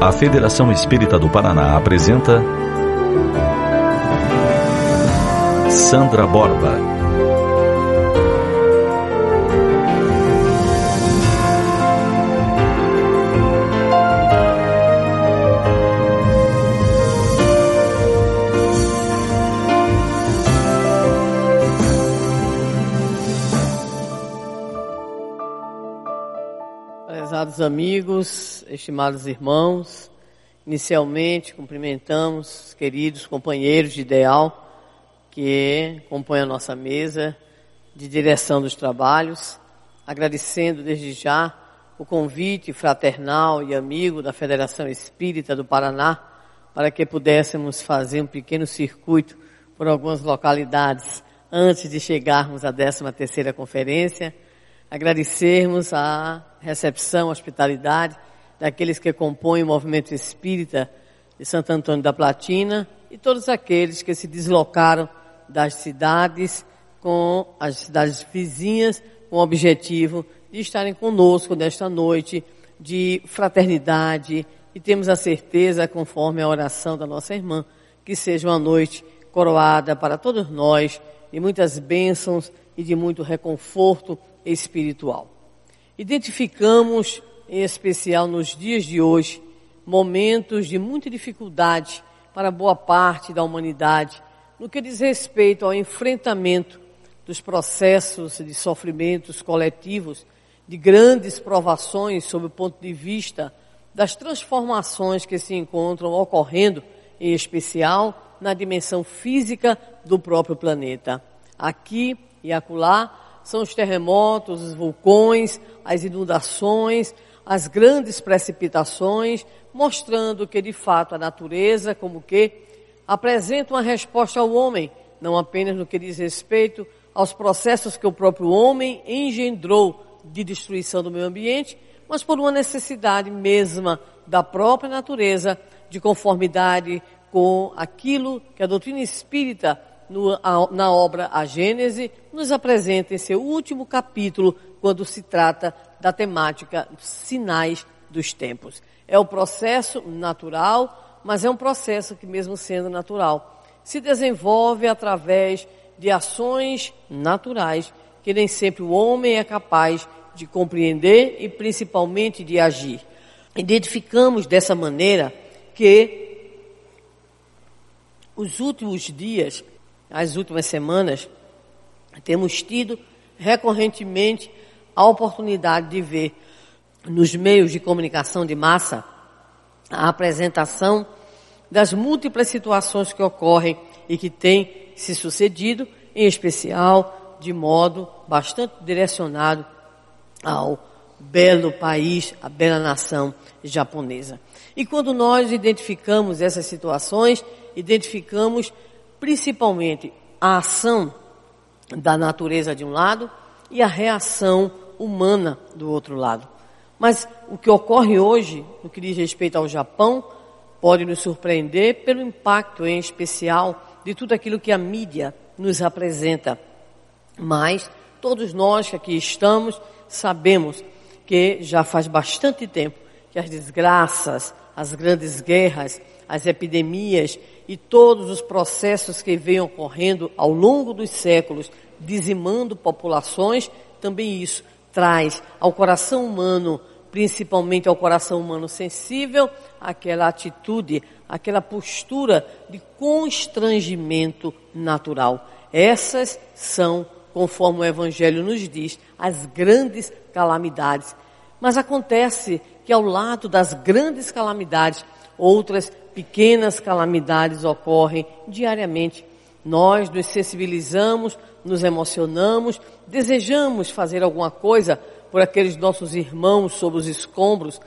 A Federação Espírita do Paraná apresenta Sandra Borba. Prezados amigos, estimados irmãos, inicialmente cumprimentamos os queridos companheiros de ideal que compõem a nossa mesa de direção dos trabalhos, agradecendo desde já o convite fraternal e amigo da Federação Espírita do Paraná para que pudéssemos fazer um pequeno circuito por algumas localidades antes de chegarmos à 13 terceira conferência, agradecermos a recepção, hospitalidade daqueles que compõem o movimento espírita de Santo Antônio da Platina e todos aqueles que se deslocaram das cidades com as cidades vizinhas com o objetivo de estarem conosco nesta noite de fraternidade e temos a certeza, conforme a oração da nossa irmã, que seja uma noite coroada para todos nós de muitas bênçãos e de muito reconforto espiritual. Identificamos, em especial nos dias de hoje, momentos de muita dificuldade para boa parte da humanidade no que diz respeito ao enfrentamento dos processos de sofrimentos coletivos, de grandes provações sob o ponto de vista das transformações que se encontram ocorrendo, em especial na dimensão física do próprio planeta. Aqui e acolá são os terremotos, os vulcões, as inundações, as grandes precipitações, mostrando que de fato a natureza como que apresenta uma resposta ao homem, não apenas no que diz respeito aos processos que o próprio homem engendrou de destruição do meio ambiente, mas por uma necessidade mesma da própria natureza de conformidade com aquilo que a doutrina espírita no, a, na obra A Gênese, nos apresenta em seu último capítulo, quando se trata da temática sinais dos tempos. É o processo natural, mas é um processo que, mesmo sendo natural, se desenvolve através de ações naturais que nem sempre o homem é capaz de compreender e principalmente de agir. Identificamos dessa maneira que os últimos dias as últimas semanas, temos tido recorrentemente a oportunidade de ver nos meios de comunicação de massa a apresentação das múltiplas situações que ocorrem e que têm se sucedido, em especial de modo bastante direcionado ao belo país, a bela nação japonesa. E quando nós identificamos essas situações, identificamos principalmente a ação da natureza de um lado e a reação humana do outro lado. Mas o que ocorre hoje, no que diz respeito ao Japão, pode nos surpreender pelo impacto em especial de tudo aquilo que a mídia nos apresenta. Mas todos nós que aqui estamos sabemos que já faz bastante tempo que as desgraças, as grandes guerras, as epidemias e todos os processos que vêm ocorrendo ao longo dos séculos, dizimando populações, também isso traz ao coração humano, principalmente ao coração humano sensível, aquela atitude, aquela postura de constrangimento natural. Essas são, conforme o Evangelho nos diz, as grandes calamidades. Mas acontece que ao lado das grandes calamidades, outras pequenas calamidades ocorrem diariamente. Nós nos sensibilizamos, nos emocionamos, desejamos fazer alguma coisa por aqueles nossos irmãos sobre os escombros,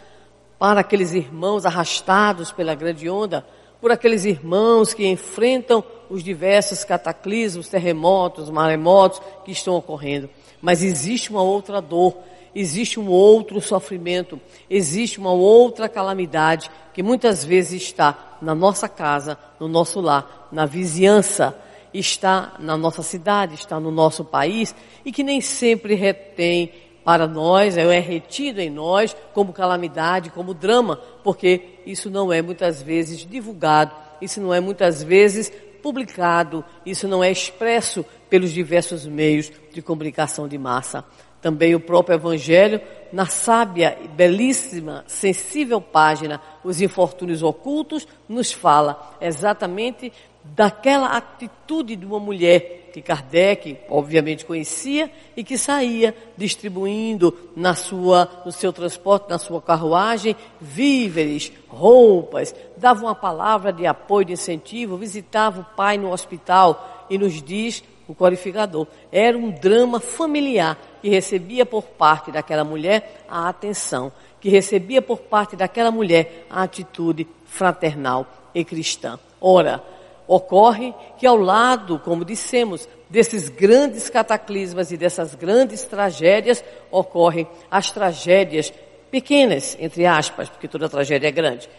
para aqueles irmãos arrastados pela grande onda, por aqueles irmãos que enfrentam os diversos cataclismos, terremotos, maremotos que estão ocorrendo. Mas existe uma outra dor, existe um outro sofrimento, existe uma outra calamidade que muitas vezes está na nossa casa, no nosso lar, na vizinhança, está na nossa cidade, está no nosso país e que nem sempre retém para nós, é retido em nós como calamidade, como drama, porque isso não é muitas vezes divulgado, isso não é muitas vezes publicado, isso não é expresso pelos diversos meios de comunicação de massa. Também o próprio Evangelho, na sábia, belíssima, sensível página, Os Infortúnios Ocultos, nos fala exatamente daquela atitude de uma mulher que Kardec obviamente conhecia e que saía distribuindo na sua, no seu transporte, na sua carruagem, víveres, roupas, dava uma palavra de apoio, de incentivo, visitava o pai no hospital e nos diz o qualificador. Era um drama familiar que recebia por parte daquela mulher a atenção, que recebia por parte daquela mulher a atitude fraternal e cristã. Ora, ocorre que ao lado, como dissemos, desses grandes cataclismas e dessas grandes tragédias, ocorrem as tragédias pequenas, entre aspas, porque toda tragédia é grande.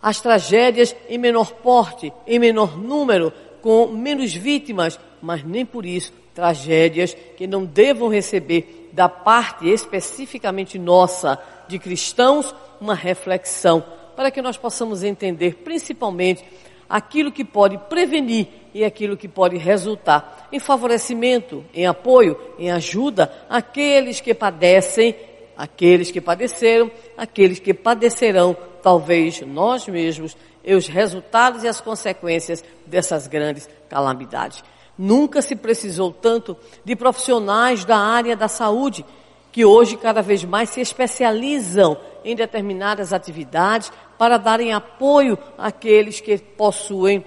As tragédias em menor porte, em menor número, com menos vítimas, mas nem por isso tragédias que não devam receber da parte especificamente nossa de cristãos uma reflexão para que nós possamos entender principalmente aquilo que pode prevenir e aquilo que pode resultar em favorecimento, em apoio, em ajuda àqueles que padecem, aqueles que padeceram, aqueles que padecerão, talvez nós mesmos, e os resultados e as consequências dessas grandes calamidades. Nunca se precisou tanto de profissionais da área da saúde, que hoje cada vez mais se especializam em determinadas atividades para darem apoio àqueles que possuem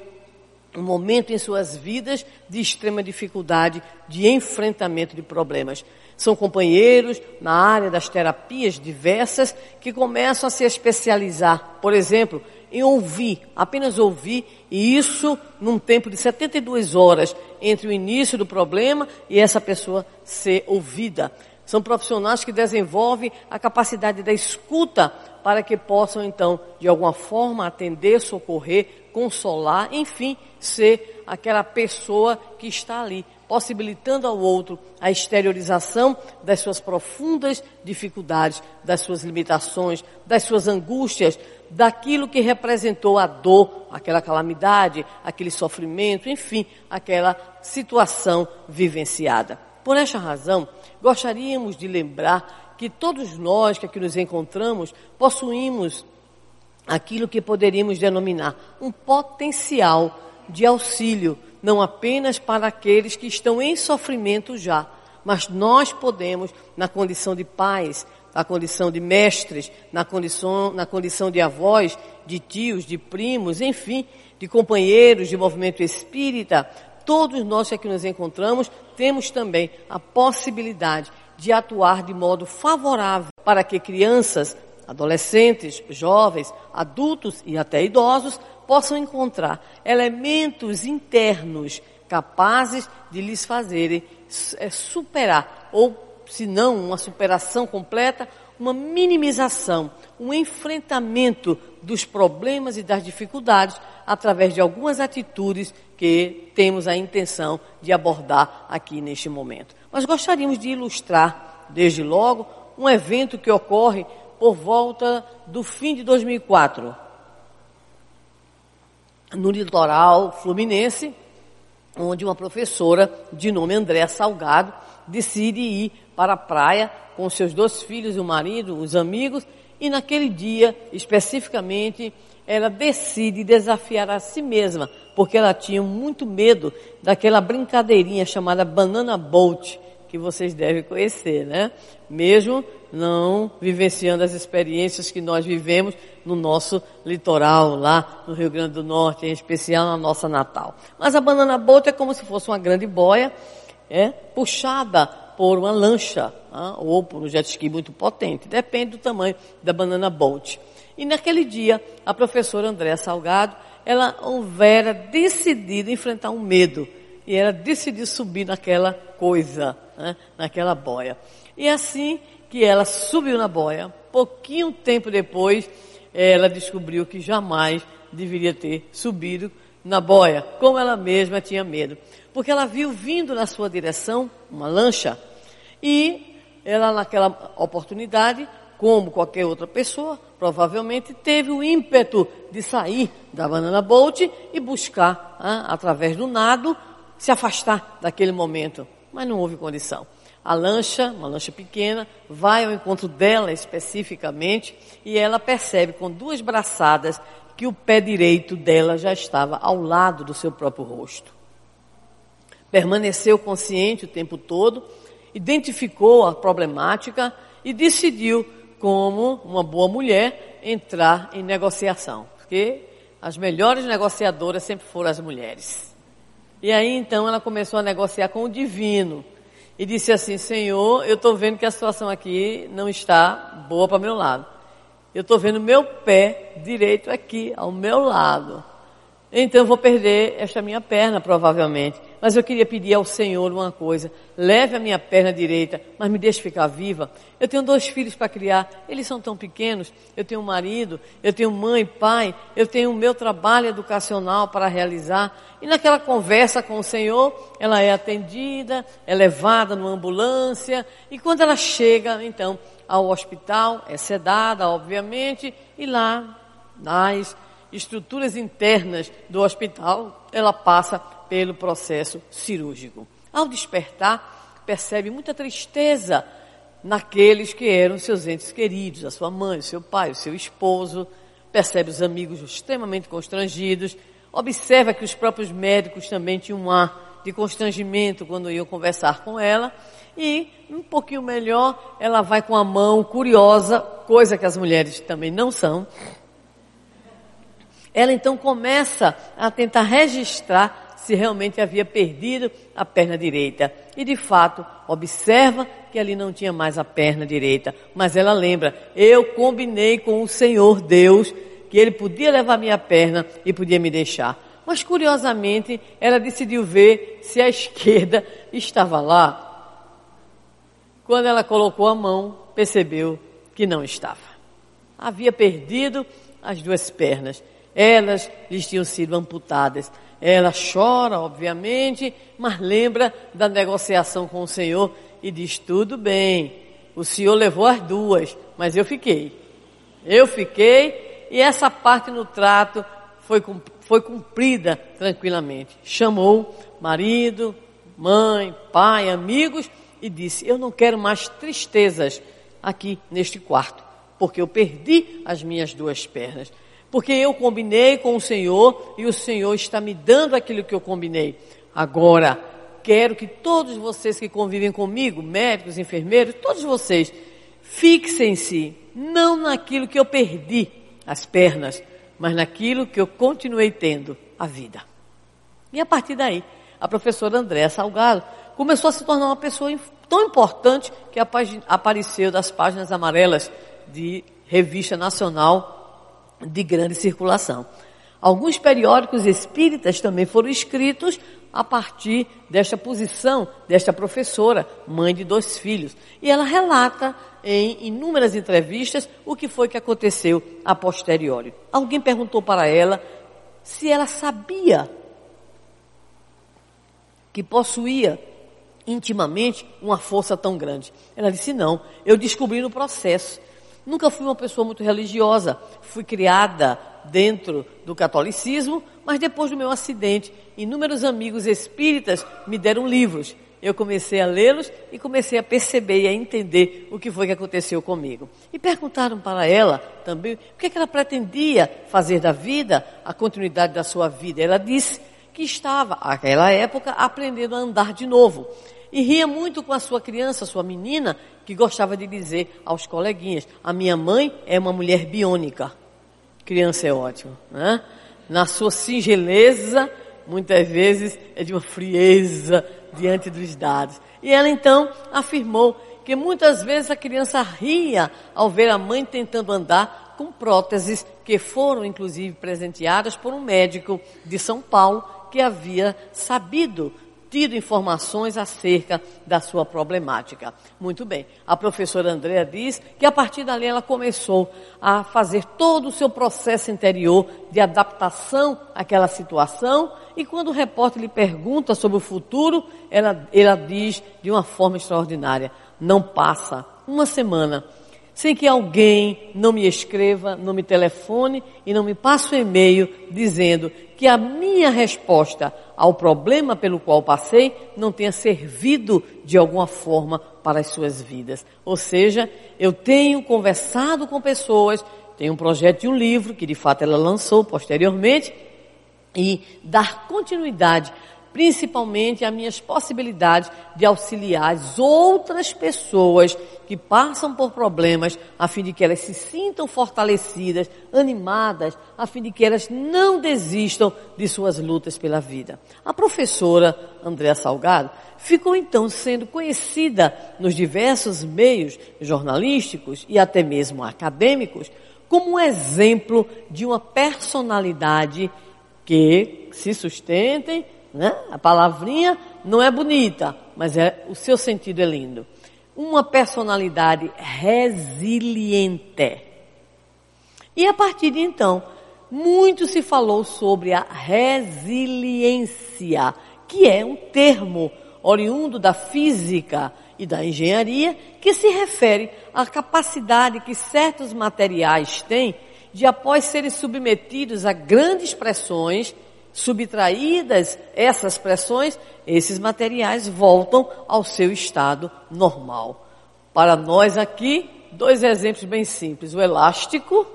um momento em suas vidas de extrema dificuldade, de enfrentamento de problemas. São companheiros na área das terapias diversas que começam a se especializar, por exemplo, em ouvir, apenas ouvir, e isso num tempo de 72 horas entre o início do problema e essa pessoa ser ouvida. São profissionais que desenvolvem a capacidade da escuta para que possam, então, de alguma forma, atender, socorrer, consolar, enfim, ser aquela pessoa que está ali, possibilitando ao outro a exteriorização das suas profundas dificuldades, das suas limitações, das suas angústias, daquilo que representou a dor, aquela calamidade, aquele sofrimento, enfim, aquela situação vivenciada. Por esta razão, gostaríamos de lembrar que todos nós que aqui nos encontramos possuímos aquilo que poderíamos denominar um potencial de auxílio, não apenas para aqueles que estão em sofrimento já, mas nós podemos, na condição de pais, na condição de mestres, na condição, na condição de avós, de tios, de primos, enfim, de companheiros de movimento espírita, todos nós que aqui nos encontramos temos também a possibilidade de atuar de modo favorável para que crianças, adolescentes, jovens, adultos e até idosos possam encontrar elementos internos capazes de lhes fazerem é, superar ou se não uma superação completa, uma minimização, um enfrentamento dos problemas e das dificuldades através de algumas atitudes que temos a intenção de abordar aqui neste momento. Mas gostaríamos de ilustrar, desde logo, um evento que ocorre por volta do fim de 2004, no litoral fluminense, onde uma professora de nome André Salgado decide ir para a praia com seus dois filhos, o marido, os amigos, e naquele dia, especificamente, ela decide desafiar a si mesma, porque ela tinha muito medo daquela brincadeirinha chamada Banana Boat, que vocês devem conhecer, né? Mesmo não vivenciando as experiências que nós vivemos no nosso litoral, lá no Rio Grande do Norte, em especial na nossa Natal. Mas a Banana Boat é como se fosse uma grande boia, é, puxada por uma lancha ah, ou por um jet ski muito potente. Depende do tamanho da banana boat. E naquele dia, a professora Andréa Salgado, ela houvera decidido enfrentar um medo. E ela decidiu subir naquela coisa, né, naquela boia. E assim que ela subiu na boia, pouquinho tempo depois, ela descobriu que jamais deveria ter subido na boia, como ela mesma tinha medo. Porque ela viu vindo na sua direção uma lancha e ela naquela oportunidade, como qualquer outra pessoa, provavelmente teve o ímpeto de sair da Banana Boat e buscar, ah, através do nado, se afastar daquele momento. Mas não houve condição. A lancha, uma lancha pequena, vai ao encontro dela especificamente e ela percebe com duas braçadas que o pé direito dela já estava ao lado do seu próprio rosto. Permaneceu consciente o tempo todo, identificou a problemática e decidiu, como uma boa mulher, entrar em negociação. Porque as melhores negociadoras sempre foram as mulheres. E aí então ela começou a negociar com o divino e disse assim: Senhor, eu estou vendo que a situação aqui não está boa para meu lado. Eu estou vendo meu pé direito aqui, ao meu lado. Então eu vou perder esta minha perna, provavelmente. Mas eu queria pedir ao Senhor uma coisa: leve a minha perna direita, mas me deixe ficar viva. Eu tenho dois filhos para criar, eles são tão pequenos. Eu tenho um marido, eu tenho mãe, pai, eu tenho o meu trabalho educacional para realizar. E naquela conversa com o Senhor, ela é atendida, é levada numa ambulância. E quando ela chega, então, ao hospital, é sedada, obviamente, e lá, nas estruturas internas do hospital, ela passa pelo processo cirúrgico. Ao despertar, percebe muita tristeza naqueles que eram seus entes queridos, a sua mãe, o seu pai, o seu esposo, percebe os amigos extremamente constrangidos, observa que os próprios médicos também tinham um ar de constrangimento quando iam conversar com ela, e um pouquinho melhor, ela vai com a mão curiosa, coisa que as mulheres também não são. Ela então começa a tentar registrar se realmente havia perdido a perna direita. E de fato, observa que ali não tinha mais a perna direita. Mas ela lembra, eu combinei com o Senhor Deus que ele podia levar minha perna e podia me deixar. Mas curiosamente, ela decidiu ver se a esquerda estava lá. Quando ela colocou a mão, percebeu que não estava. Havia perdido as duas pernas. Elas lhes tinham sido amputadas. Ela chora, obviamente, mas lembra da negociação com o Senhor e diz: tudo bem, o Senhor levou as duas, mas eu fiquei. Eu fiquei e essa parte no trato foi, foi cumprida tranquilamente. Chamou marido, mãe, pai, amigos e disse: Eu não quero mais tristezas aqui neste quarto, porque eu perdi as minhas duas pernas porque eu combinei com o Senhor e o Senhor está me dando aquilo que eu combinei. Agora, quero que todos vocês que convivem comigo, médicos, enfermeiros, todos vocês, fixem-se não naquilo que eu perdi, as pernas, mas naquilo que eu continuei tendo, a vida. E a partir daí, a professora Andréa Salgado começou a se tornar uma pessoa tão importante que apareceu das páginas amarelas de revista nacional de grande circulação. Alguns periódicos espíritas também foram escritos a partir desta posição desta professora, mãe de dois filhos. E ela relata em inúmeras entrevistas o que foi que aconteceu a posteriori. Alguém perguntou para ela se ela sabia que possuía intimamente uma força tão grande. Ela disse: Não, eu descobri no processo. Nunca fui uma pessoa muito religiosa. Fui criada dentro do catolicismo, mas depois do meu acidente, inúmeros amigos espíritas me deram livros. Eu comecei a lê-los e comecei a perceber e a entender o que foi que aconteceu comigo. E perguntaram para ela também o que, é que ela pretendia fazer da vida, a continuidade da sua vida. Ela disse que estava, naquela época, aprendendo a andar de novo. E ria muito com a sua criança, sua menina, que gostava de dizer aos coleguinhas: A minha mãe é uma mulher biônica. Criança é ótimo, né? Na sua singeleza, muitas vezes é de uma frieza diante dos dados. E ela então afirmou que muitas vezes a criança ria ao ver a mãe tentando andar com próteses que foram inclusive presenteadas por um médico de São Paulo que havia sabido tido informações acerca da sua problemática. Muito bem. A professora Andréa diz que a partir dali ela começou a fazer todo o seu processo interior de adaptação àquela situação e quando o repórter lhe pergunta sobre o futuro, ela, ela diz de uma forma extraordinária: não passa uma semana sem que alguém não me escreva, não me telefone e não me passe um e-mail dizendo que a minha resposta ao problema pelo qual passei não tenha servido de alguma forma para as suas vidas. Ou seja, eu tenho conversado com pessoas, tenho um projeto de um livro que de fato ela lançou posteriormente e dar continuidade principalmente as minhas possibilidades de auxiliar as outras pessoas que passam por problemas, a fim de que elas se sintam fortalecidas, animadas, a fim de que elas não desistam de suas lutas pela vida. A professora Andréa Salgado ficou então sendo conhecida nos diversos meios jornalísticos e até mesmo acadêmicos como um exemplo de uma personalidade que se sustentem né? A palavrinha não é bonita, mas é, o seu sentido é lindo. Uma personalidade resiliente. E a partir de então, muito se falou sobre a resiliência, que é um termo oriundo da física e da engenharia, que se refere à capacidade que certos materiais têm de, após serem submetidos a grandes pressões, subtraídas essas pressões, esses materiais voltam ao seu estado normal. Para nós aqui, dois exemplos bem simples. O elástico,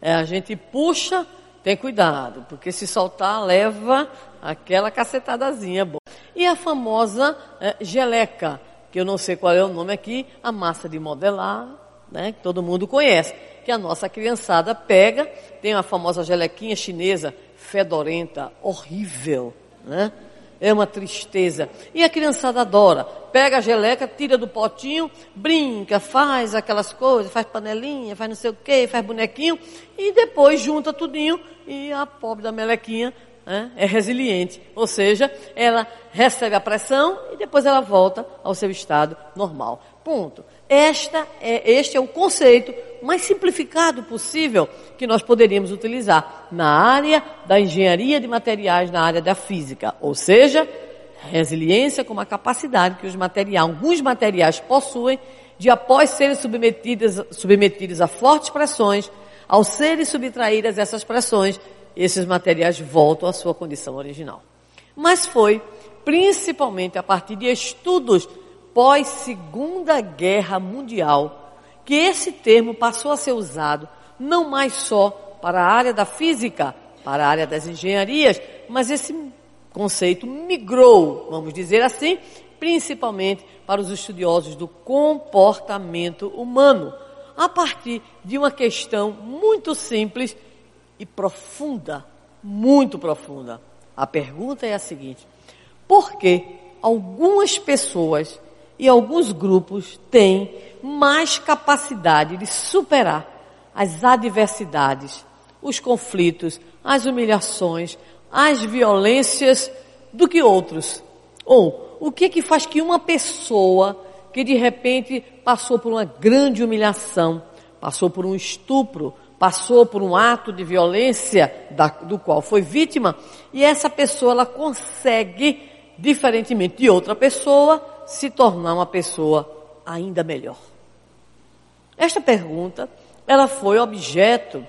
é, a gente puxa, tem cuidado, porque se soltar, leva aquela cacetadazinha. E a famosa é, geleca, que eu não sei qual é o nome aqui, a massa de modelar, né, que todo mundo conhece, que a nossa criançada pega, tem a famosa gelequinha chinesa, fedorenta, horrível, né? É uma tristeza. E a criançada adora. Pega a geleca, tira do potinho, brinca, faz aquelas coisas, faz panelinha, faz não sei o que, faz bonequinho, e depois junta tudinho e a pobre da melequinha né, é resiliente. Ou seja, ela recebe a pressão e depois ela volta ao seu estado normal. Ponto. Esta é, este é o conceito mais simplificado possível que nós poderíamos utilizar na área da engenharia de materiais, na área da física. Ou seja, resiliência como a capacidade que os materiais, alguns materiais possuem de após serem submetidos, submetidos a fortes pressões, ao serem subtraídas essas pressões, esses materiais voltam à sua condição original. Mas foi principalmente a partir de estudos pós Segunda Guerra Mundial, que esse termo passou a ser usado não mais só para a área da física, para a área das engenharias, mas esse conceito migrou, vamos dizer assim, principalmente para os estudiosos do comportamento humano, a partir de uma questão muito simples e profunda, muito profunda. A pergunta é a seguinte: por que algumas pessoas e alguns grupos têm mais capacidade de superar as adversidades, os conflitos, as humilhações, as violências do que outros. Ou o que que faz que uma pessoa que de repente passou por uma grande humilhação, passou por um estupro, passou por um ato de violência da, do qual foi vítima, e essa pessoa ela consegue, diferentemente de outra pessoa, se tornar uma pessoa ainda melhor? Esta pergunta, ela foi objeto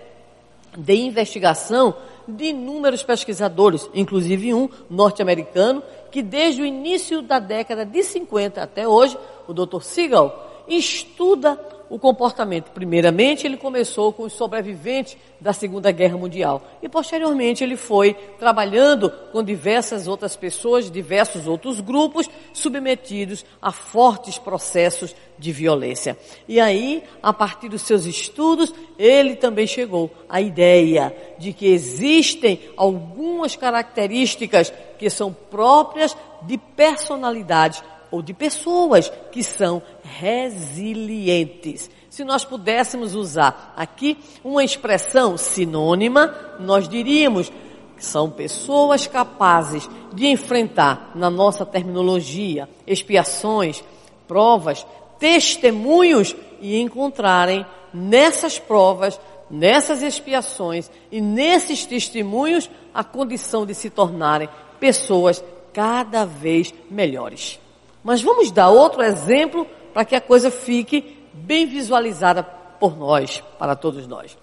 de investigação de inúmeros pesquisadores, inclusive um norte-americano, que desde o início da década de 50 até hoje, o Dr. Siegel, estuda o comportamento. Primeiramente, ele começou com os sobreviventes da Segunda Guerra Mundial e posteriormente ele foi trabalhando com diversas outras pessoas, diversos outros grupos submetidos a fortes processos de violência. E aí, a partir dos seus estudos, ele também chegou à ideia de que existem algumas características que são próprias de personalidades ou de pessoas que são resilientes. Se nós pudéssemos usar aqui uma expressão sinônima, nós diríamos que são pessoas capazes de enfrentar, na nossa terminologia, expiações, provas, testemunhos e encontrarem nessas provas, nessas expiações e nesses testemunhos a condição de se tornarem pessoas cada vez melhores. Mas vamos dar outro exemplo para que a coisa fique bem visualizada por nós, para todos nós.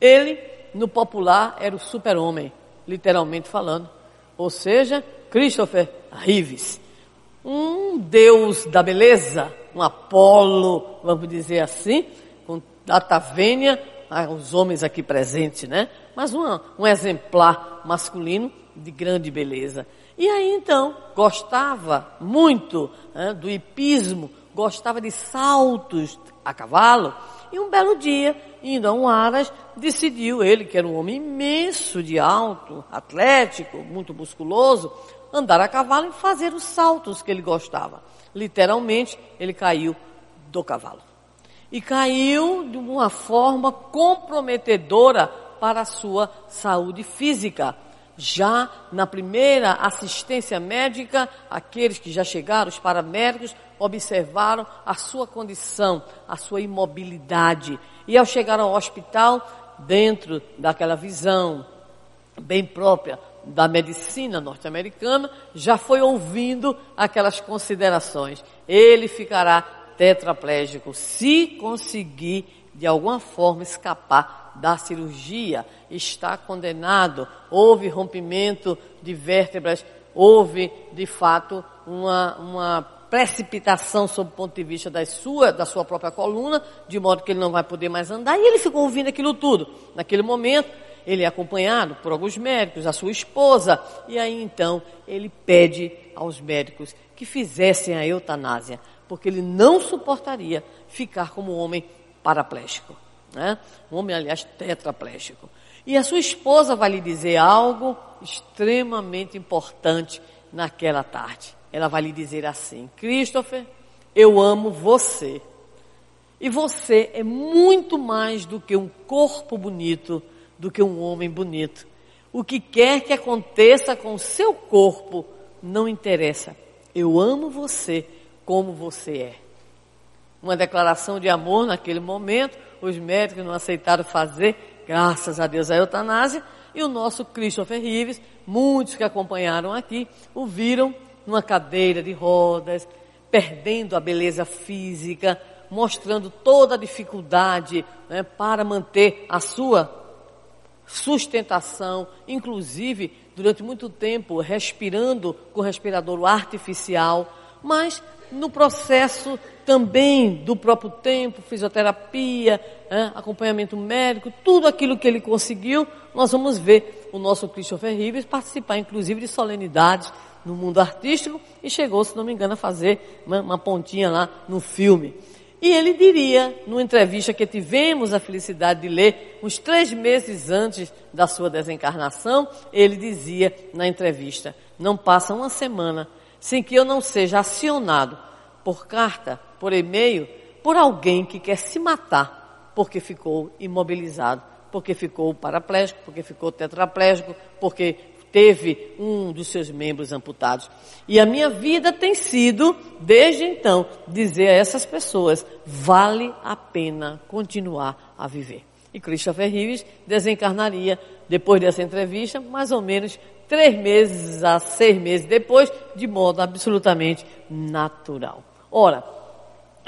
Ele, no popular, era o super-homem, literalmente falando. Ou seja, Christopher Reeves. Um deus da beleza, um Apolo, vamos dizer assim, com data vênia, os homens aqui presentes, né? Mas um exemplar masculino de grande beleza. E aí então, gostava muito né, do hipismo, gostava de saltos a cavalo, e um belo dia, indo a um Aras, decidiu ele, que era um homem imenso de alto, atlético, muito musculoso, andar a cavalo e fazer os saltos que ele gostava. Literalmente, ele caiu do cavalo. E caiu de uma forma comprometedora para a sua saúde física. Já na primeira assistência médica, aqueles que já chegaram, os paramédicos, observaram a sua condição, a sua imobilidade. E ao chegar ao hospital, dentro daquela visão bem própria da medicina norte-americana, já foi ouvindo aquelas considerações. Ele ficará tetraplégico se conseguir de alguma forma escapar da cirurgia. Está condenado. Houve rompimento de vértebras, houve de fato uma, uma precipitação sob o ponto de vista da sua, da sua própria coluna, de modo que ele não vai poder mais andar. E ele ficou ouvindo aquilo tudo. Naquele momento, ele é acompanhado por alguns médicos, a sua esposa, e aí então ele pede aos médicos que fizessem a eutanásia, porque ele não suportaria ficar como homem paraplégico. Né? Um homem, aliás, tetraplégico. E a sua esposa vai lhe dizer algo extremamente importante naquela tarde. Ela vai lhe dizer assim: Christopher, eu amo você. E você é muito mais do que um corpo bonito, do que um homem bonito. O que quer que aconteça com o seu corpo não interessa. Eu amo você como você é. Uma declaração de amor naquele momento, os médicos não aceitaram fazer, graças a Deus, a eutanásia, e o nosso Christopher Rives, muitos que acompanharam aqui, o viram numa cadeira de rodas, perdendo a beleza física, mostrando toda a dificuldade né, para manter a sua sustentação, inclusive durante muito tempo respirando com respirador artificial, mas no processo também do próprio tempo, fisioterapia, acompanhamento médico, tudo aquilo que ele conseguiu, nós vamos ver o nosso Christopher Rivers participar inclusive de solenidades no mundo artístico e chegou, se não me engano, a fazer uma, uma pontinha lá no filme. E ele diria, numa entrevista que tivemos a felicidade de ler, uns três meses antes da sua desencarnação, ele dizia na entrevista: Não passa uma semana sem que eu não seja acionado por carta, por e-mail, por alguém que quer se matar porque ficou imobilizado, porque ficou paraplégico, porque ficou tetraplégico, porque teve um dos seus membros amputados. E a minha vida tem sido, desde então, dizer a essas pessoas, vale a pena continuar a viver. E Christopher Reeves desencarnaria, depois dessa entrevista, mais ou menos três meses a seis meses depois, de modo absolutamente natural. Ora,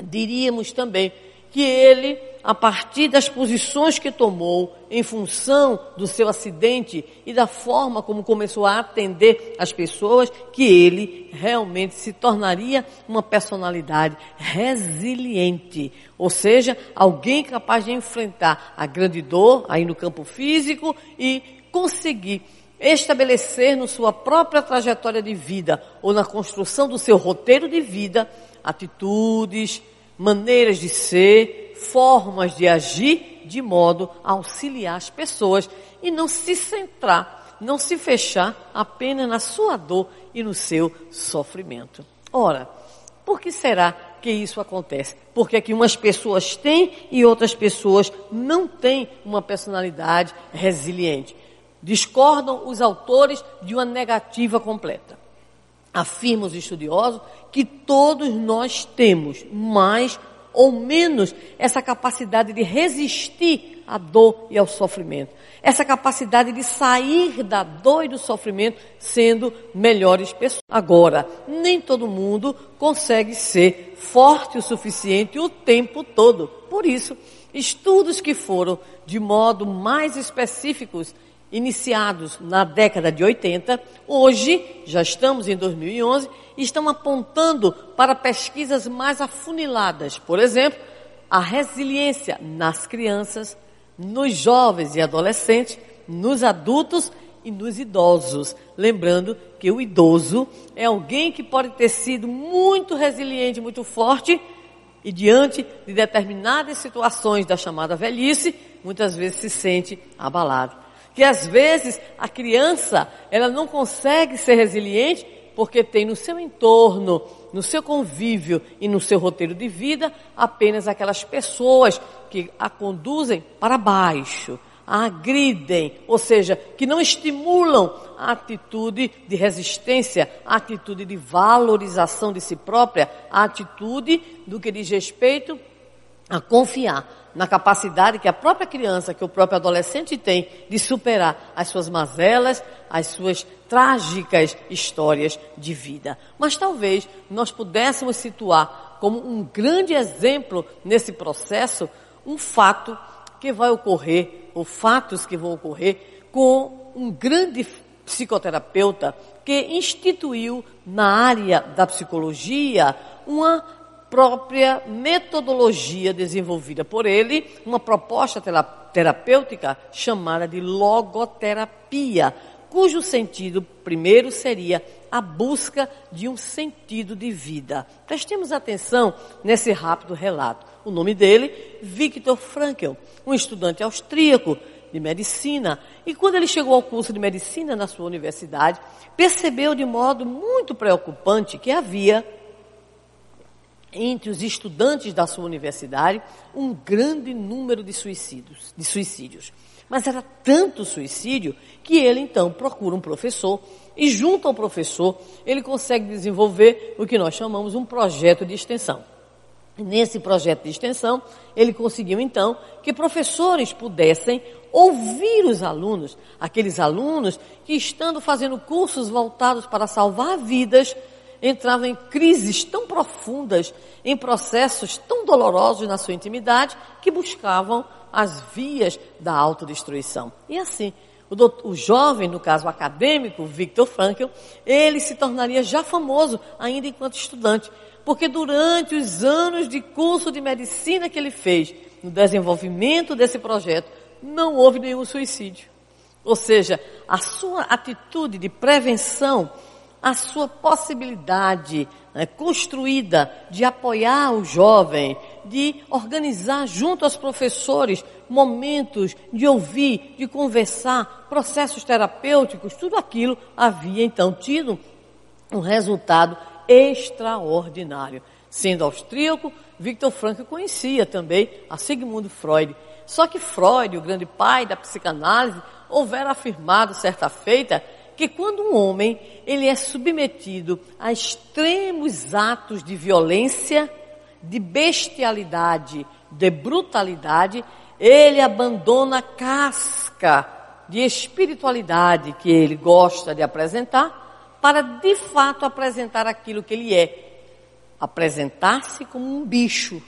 diríamos também que ele a partir das posições que tomou em função do seu acidente e da forma como começou a atender as pessoas, que ele realmente se tornaria uma personalidade resiliente, ou seja, alguém capaz de enfrentar a grande dor aí no campo físico e conseguir estabelecer na sua própria trajetória de vida ou na construção do seu roteiro de vida atitudes, maneiras de ser, formas de agir de modo a auxiliar as pessoas e não se centrar, não se fechar apenas na sua dor e no seu sofrimento. Ora, por que será que isso acontece? Porque é que umas pessoas têm e outras pessoas não têm uma personalidade resiliente. Discordam os autores de uma negativa completa. Afirmam os estudiosos que todos nós temos, mas ou menos essa capacidade de resistir à dor e ao sofrimento. Essa capacidade de sair da dor e do sofrimento sendo melhores pessoas. Agora, nem todo mundo consegue ser forte o suficiente o tempo todo. Por isso, estudos que foram de modo mais específicos iniciados na década de 80, hoje, já estamos em 2011, estão apontando para pesquisas mais afuniladas. Por exemplo, a resiliência nas crianças, nos jovens e adolescentes, nos adultos e nos idosos. Lembrando que o idoso é alguém que pode ter sido muito resiliente, muito forte, e diante de determinadas situações da chamada velhice, muitas vezes se sente abalado que às vezes a criança, ela não consegue ser resiliente porque tem no seu entorno, no seu convívio e no seu roteiro de vida apenas aquelas pessoas que a conduzem para baixo, a agridem, ou seja, que não estimulam a atitude de resistência, a atitude de valorização de si própria, a atitude do que diz respeito a confiar na capacidade que a própria criança, que o próprio adolescente tem de superar as suas mazelas, as suas trágicas histórias de vida. Mas talvez nós pudéssemos situar como um grande exemplo nesse processo um fato que vai ocorrer, ou fatos que vão ocorrer com um grande psicoterapeuta que instituiu na área da psicologia uma própria metodologia desenvolvida por ele, uma proposta terapêutica chamada de logoterapia, cujo sentido primeiro seria a busca de um sentido de vida. Prestemos atenção nesse rápido relato. O nome dele, Viktor Frankl, um estudante austríaco de medicina. E quando ele chegou ao curso de medicina na sua universidade, percebeu de modo muito preocupante que havia entre os estudantes da sua universidade um grande número de suicídios, de suicídios. Mas era tanto suicídio que ele então procura um professor e junto ao professor ele consegue desenvolver o que nós chamamos um projeto de extensão. Nesse projeto de extensão, ele conseguiu então que professores pudessem ouvir os alunos, aqueles alunos que estando fazendo cursos voltados para salvar vidas, entrava em crises tão profundas, em processos tão dolorosos na sua intimidade, que buscavam as vias da autodestruição. E assim, o, doutor, o jovem, no caso acadêmico, Viktor Frankl, ele se tornaria já famoso ainda enquanto estudante, porque durante os anos de curso de medicina que ele fez, no desenvolvimento desse projeto, não houve nenhum suicídio. Ou seja, a sua atitude de prevenção a sua possibilidade né, construída de apoiar o jovem, de organizar junto aos professores momentos de ouvir, de conversar, processos terapêuticos, tudo aquilo havia então tido um resultado extraordinário. Sendo austríaco, Viktor Frankl conhecia também a Sigmund Freud. Só que Freud, o grande pai da psicanálise, houvera afirmado certa feita que quando um homem ele é submetido a extremos atos de violência, de bestialidade, de brutalidade, ele abandona a casca de espiritualidade que ele gosta de apresentar para de fato apresentar aquilo que ele é, apresentar-se como um bicho.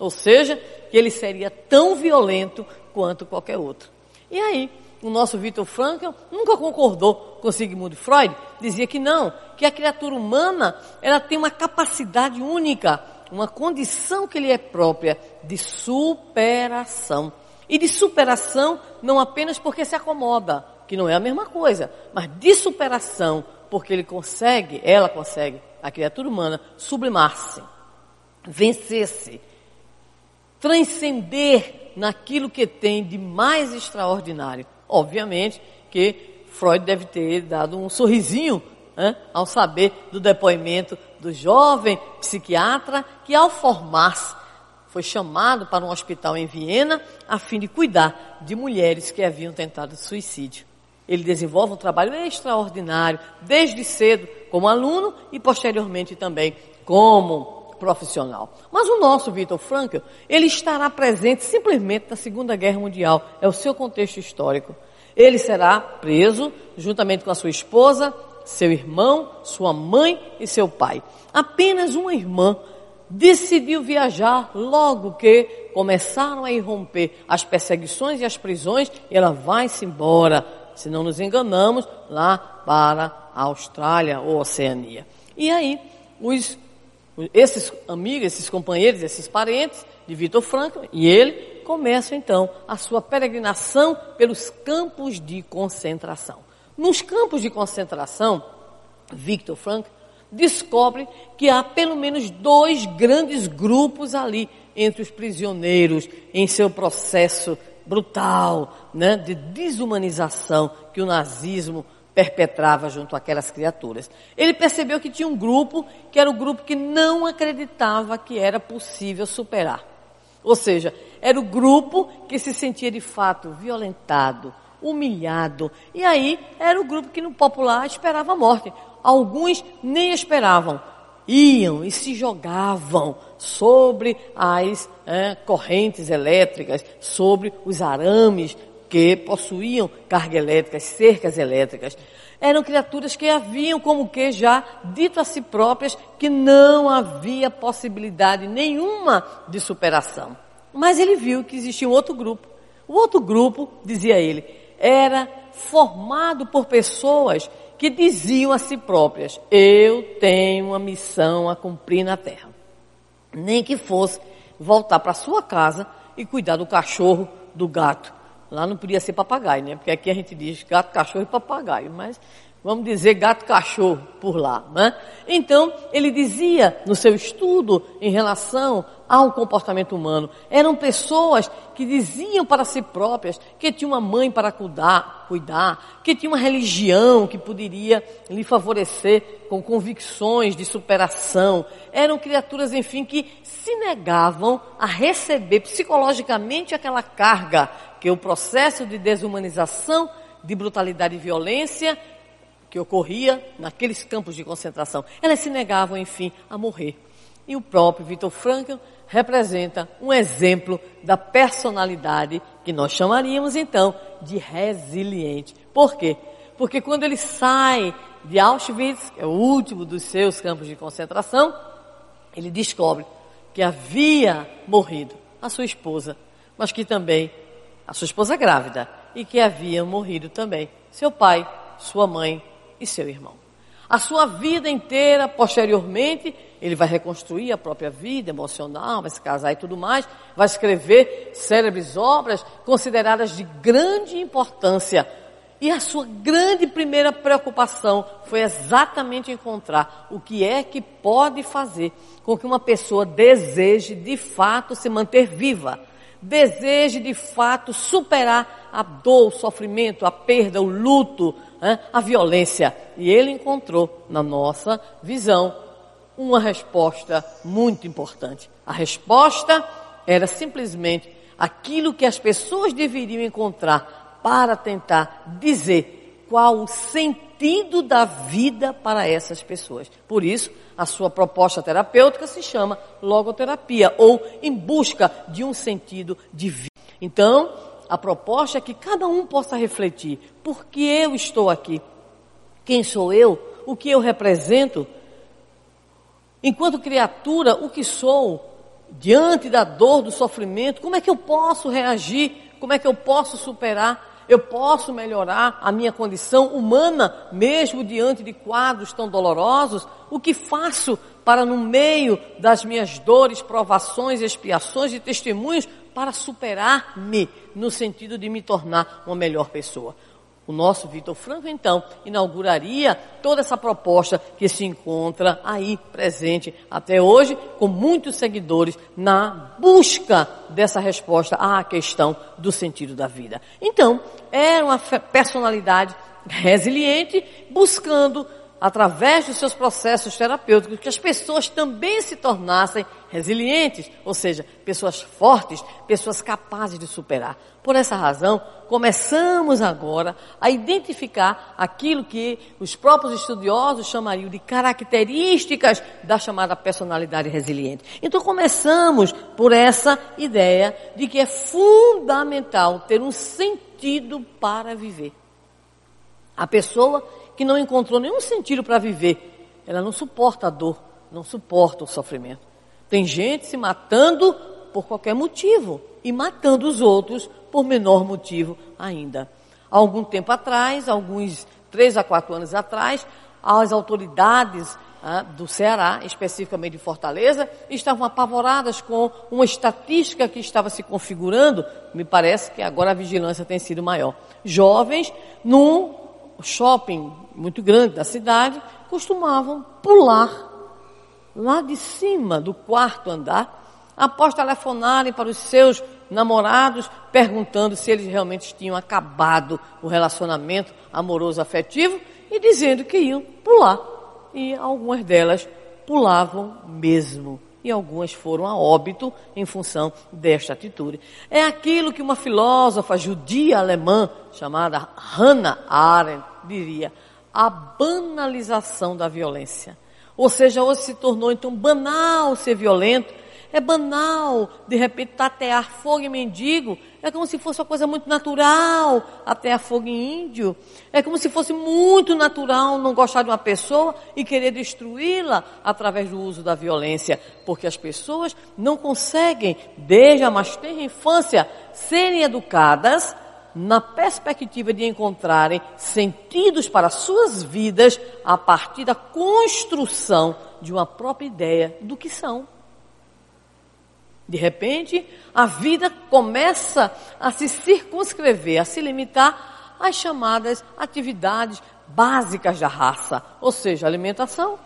Ou seja, que ele seria tão violento quanto qualquer outro. E aí, o nosso Victor Frankl nunca concordou com Sigmund Freud, dizia que não, que a criatura humana, ela tem uma capacidade única, uma condição que lhe é própria de superação. E de superação não apenas porque se acomoda, que não é a mesma coisa, mas de superação porque ele consegue, ela consegue, a criatura humana, sublimar-se, vencer-se, transcender naquilo que tem de mais extraordinário. Obviamente que Freud deve ter dado um sorrisinho ao saber do depoimento do jovem psiquiatra que, ao formar-se, foi chamado para um hospital em Viena a fim de cuidar de mulheres que haviam tentado suicídio. Ele desenvolve um trabalho extraordinário, desde cedo como aluno e posteriormente também como profissional. Mas o nosso Vitor Frankl, ele estará presente simplesmente na Segunda Guerra Mundial. É o seu contexto histórico. Ele será preso juntamente com a sua esposa, seu irmão, sua mãe e seu pai. Apenas uma irmã decidiu viajar logo que começaram a irromper as perseguições e as prisões, e ela vai-se embora, se não nos enganamos, lá para a Austrália ou Oceania. E aí, os, esses amigos, esses companheiros, esses parentes de Vitor Franklin e ele começam então a sua peregrinação pelos campos de concentração. Nos campos de concentração, Victor Frank descobre que há pelo menos dois grandes grupos ali entre os prisioneiros em seu processo brutal né, de desumanização que o nazismo perpetrava junto àquelas criaturas. Ele percebeu que tinha um grupo que era o grupo que não acreditava que era possível superar. Ou seja, era o grupo que se sentia de fato violentado, humilhado. E aí era o grupo que no popular esperava a morte. Alguns nem esperavam, iam e se jogavam sobre as é, correntes elétricas, sobre os arames que possuíam carga elétrica, cercas elétricas. Eram criaturas que haviam como que já dito a si próprias que não havia possibilidade nenhuma de superação. Mas ele viu que existia um outro grupo. O outro grupo, dizia ele, era formado por pessoas que diziam a si próprias: Eu tenho uma missão a cumprir na terra. Nem que fosse voltar para sua casa e cuidar do cachorro, do gato. Lá não podia ser papagaio, né? Porque aqui a gente diz gato, cachorro e papagaio. Mas vamos dizer gato cachorro por lá, né? Então, ele dizia no seu estudo em relação ao comportamento humano, eram pessoas que diziam para si próprias que tinha uma mãe para cuidar, cuidar, que tinha uma religião que poderia lhe favorecer com convicções de superação. Eram criaturas, enfim, que se negavam a receber psicologicamente aquela carga que o processo de desumanização, de brutalidade e violência que ocorria naqueles campos de concentração. Elas se negavam, enfim, a morrer. E o próprio Vitor Frankl representa um exemplo da personalidade que nós chamaríamos então de resiliente. Por quê? Porque quando ele sai de Auschwitz, que é o último dos seus campos de concentração, ele descobre que havia morrido a sua esposa, mas que também a sua esposa grávida e que havia morrido também seu pai, sua mãe e seu irmão. A sua vida inteira, posteriormente, ele vai reconstruir a própria vida emocional, vai se casar e tudo mais, vai escrever célebres obras consideradas de grande importância. E a sua grande primeira preocupação foi exatamente encontrar o que é que pode fazer com que uma pessoa deseje de fato se manter viva, deseje de fato superar a dor, o sofrimento, a perda, o luto, a violência. E ele encontrou, na nossa visão, uma resposta muito importante. A resposta era simplesmente aquilo que as pessoas deveriam encontrar para tentar dizer qual o sentido da vida para essas pessoas. Por isso, a sua proposta terapêutica se chama logoterapia, ou em busca de um sentido de vida. Então, a proposta é que cada um possa refletir: por que eu estou aqui? Quem sou eu? O que eu represento? Enquanto criatura, o que sou? Diante da dor, do sofrimento, como é que eu posso reagir? Como é que eu posso superar? Eu posso melhorar a minha condição humana, mesmo diante de quadros tão dolorosos? O que faço para, no meio das minhas dores, provações, expiações e testemunhos, para superar-me no sentido de me tornar uma melhor pessoa? O nosso Vitor Franco, então, inauguraria toda essa proposta que se encontra aí presente até hoje, com muitos seguidores na busca dessa resposta à questão do sentido da vida. Então, era uma personalidade resiliente, buscando através dos seus processos terapêuticos, que as pessoas também se tornassem resilientes, ou seja, pessoas fortes, pessoas capazes de superar. Por essa razão, começamos agora a identificar aquilo que os próprios estudiosos chamariam de características da chamada personalidade resiliente. Então começamos por essa ideia de que é fundamental ter um sentido para viver. A pessoa que não encontrou nenhum sentido para viver, ela não suporta a dor, não suporta o sofrimento. Tem gente se matando por qualquer motivo e matando os outros por menor motivo ainda. Há algum tempo atrás, alguns três a quatro anos atrás, as autoridades ah, do Ceará, especificamente de Fortaleza, estavam apavoradas com uma estatística que estava se configurando. Me parece que agora a vigilância tem sido maior. Jovens num shopping muito grande da cidade, costumavam pular lá de cima do quarto andar, após telefonarem para os seus namorados, perguntando se eles realmente tinham acabado o relacionamento amoroso afetivo e dizendo que iam pular. E algumas delas pulavam mesmo. E algumas foram a óbito em função desta atitude. É aquilo que uma filósofa judia alemã chamada Hannah Arendt diria: a banalização da violência. Ou seja, hoje se tornou então banal ser violento, é banal, de repente, tatear fogo em mendigo. É como se fosse uma coisa muito natural, tatear fogo em índio. É como se fosse muito natural não gostar de uma pessoa e querer destruí-la através do uso da violência. Porque as pessoas não conseguem, desde a mais tenra infância, serem educadas na perspectiva de encontrarem sentidos para suas vidas a partir da construção de uma própria ideia do que são. De repente, a vida começa a se circunscrever, a se limitar às chamadas atividades básicas da raça, ou seja, alimentação,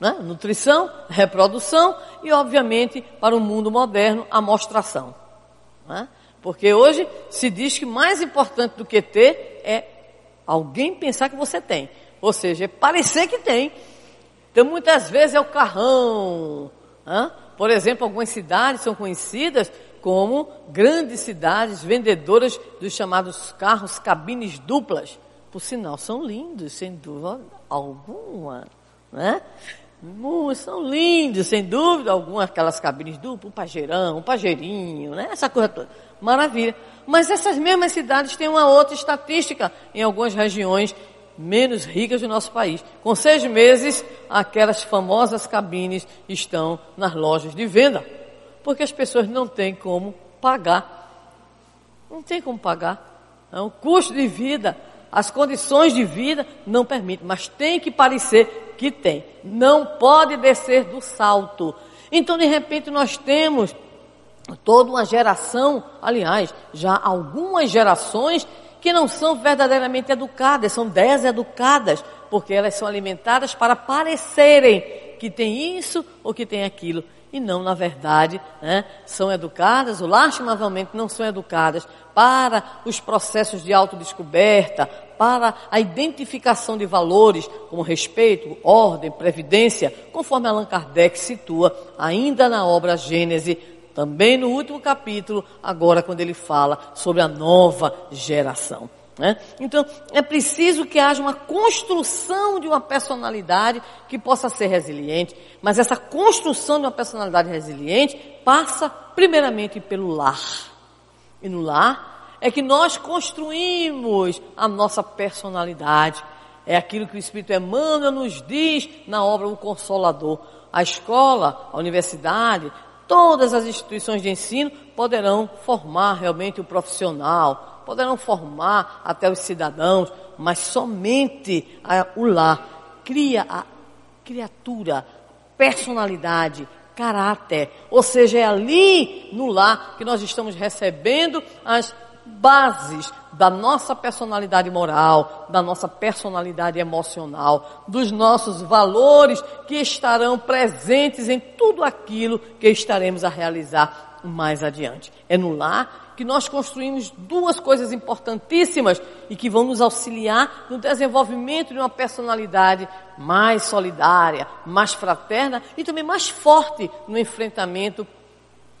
né? nutrição, reprodução e, obviamente, para o mundo moderno, a mostração. Né? Porque hoje se diz que mais importante do que ter é alguém pensar que você tem. Ou seja, é parecer que tem. Então muitas vezes é o carrão. Hein? Por exemplo, algumas cidades são conhecidas como grandes cidades vendedoras dos chamados carros cabines duplas. Por sinal, são lindos, sem dúvida alguma. Né? são lindos, sem dúvida alguma, aquelas cabines duplas, um pajeirão, um pajeirinho, né? essa coisa toda. Maravilha. Mas essas mesmas cidades têm uma outra estatística em algumas regiões menos ricas do nosso país. Com seis meses, aquelas famosas cabines estão nas lojas de venda, porque as pessoas não têm como pagar. Não tem como pagar. É o custo de vida, as condições de vida não permitem, mas tem que parecer que tem. Não pode descer do salto. Então, de repente, nós temos toda uma geração, aliás, já algumas gerações que não são verdadeiramente educadas, são deseducadas, porque elas são alimentadas para parecerem que tem isso ou que tem aquilo. E não, na verdade, né, são educadas, ou lastimavelmente não são educadas para os processos de autodescoberta, para a identificação de valores como respeito, ordem, previdência, conforme Allan Kardec situa ainda na obra Gênese também no último capítulo, agora quando ele fala sobre a nova geração. Né? Então, é preciso que haja uma construção de uma personalidade que possa ser resiliente, mas essa construção de uma personalidade resiliente passa primeiramente pelo lar. E no lar é que nós construímos a nossa personalidade. É aquilo que o Espírito Emmanuel nos diz na obra O Consolador. A escola, a universidade, Todas as instituições de ensino poderão formar realmente o profissional, poderão formar até os cidadãos, mas somente a, o lar cria a criatura, personalidade, caráter. Ou seja, é ali no lar que nós estamos recebendo as bases da nossa personalidade moral, da nossa personalidade emocional, dos nossos valores que estarão presentes em tudo aquilo que estaremos a realizar mais adiante. É no lar que nós construímos duas coisas importantíssimas e que vão nos auxiliar no desenvolvimento de uma personalidade mais solidária, mais fraterna e também mais forte no enfrentamento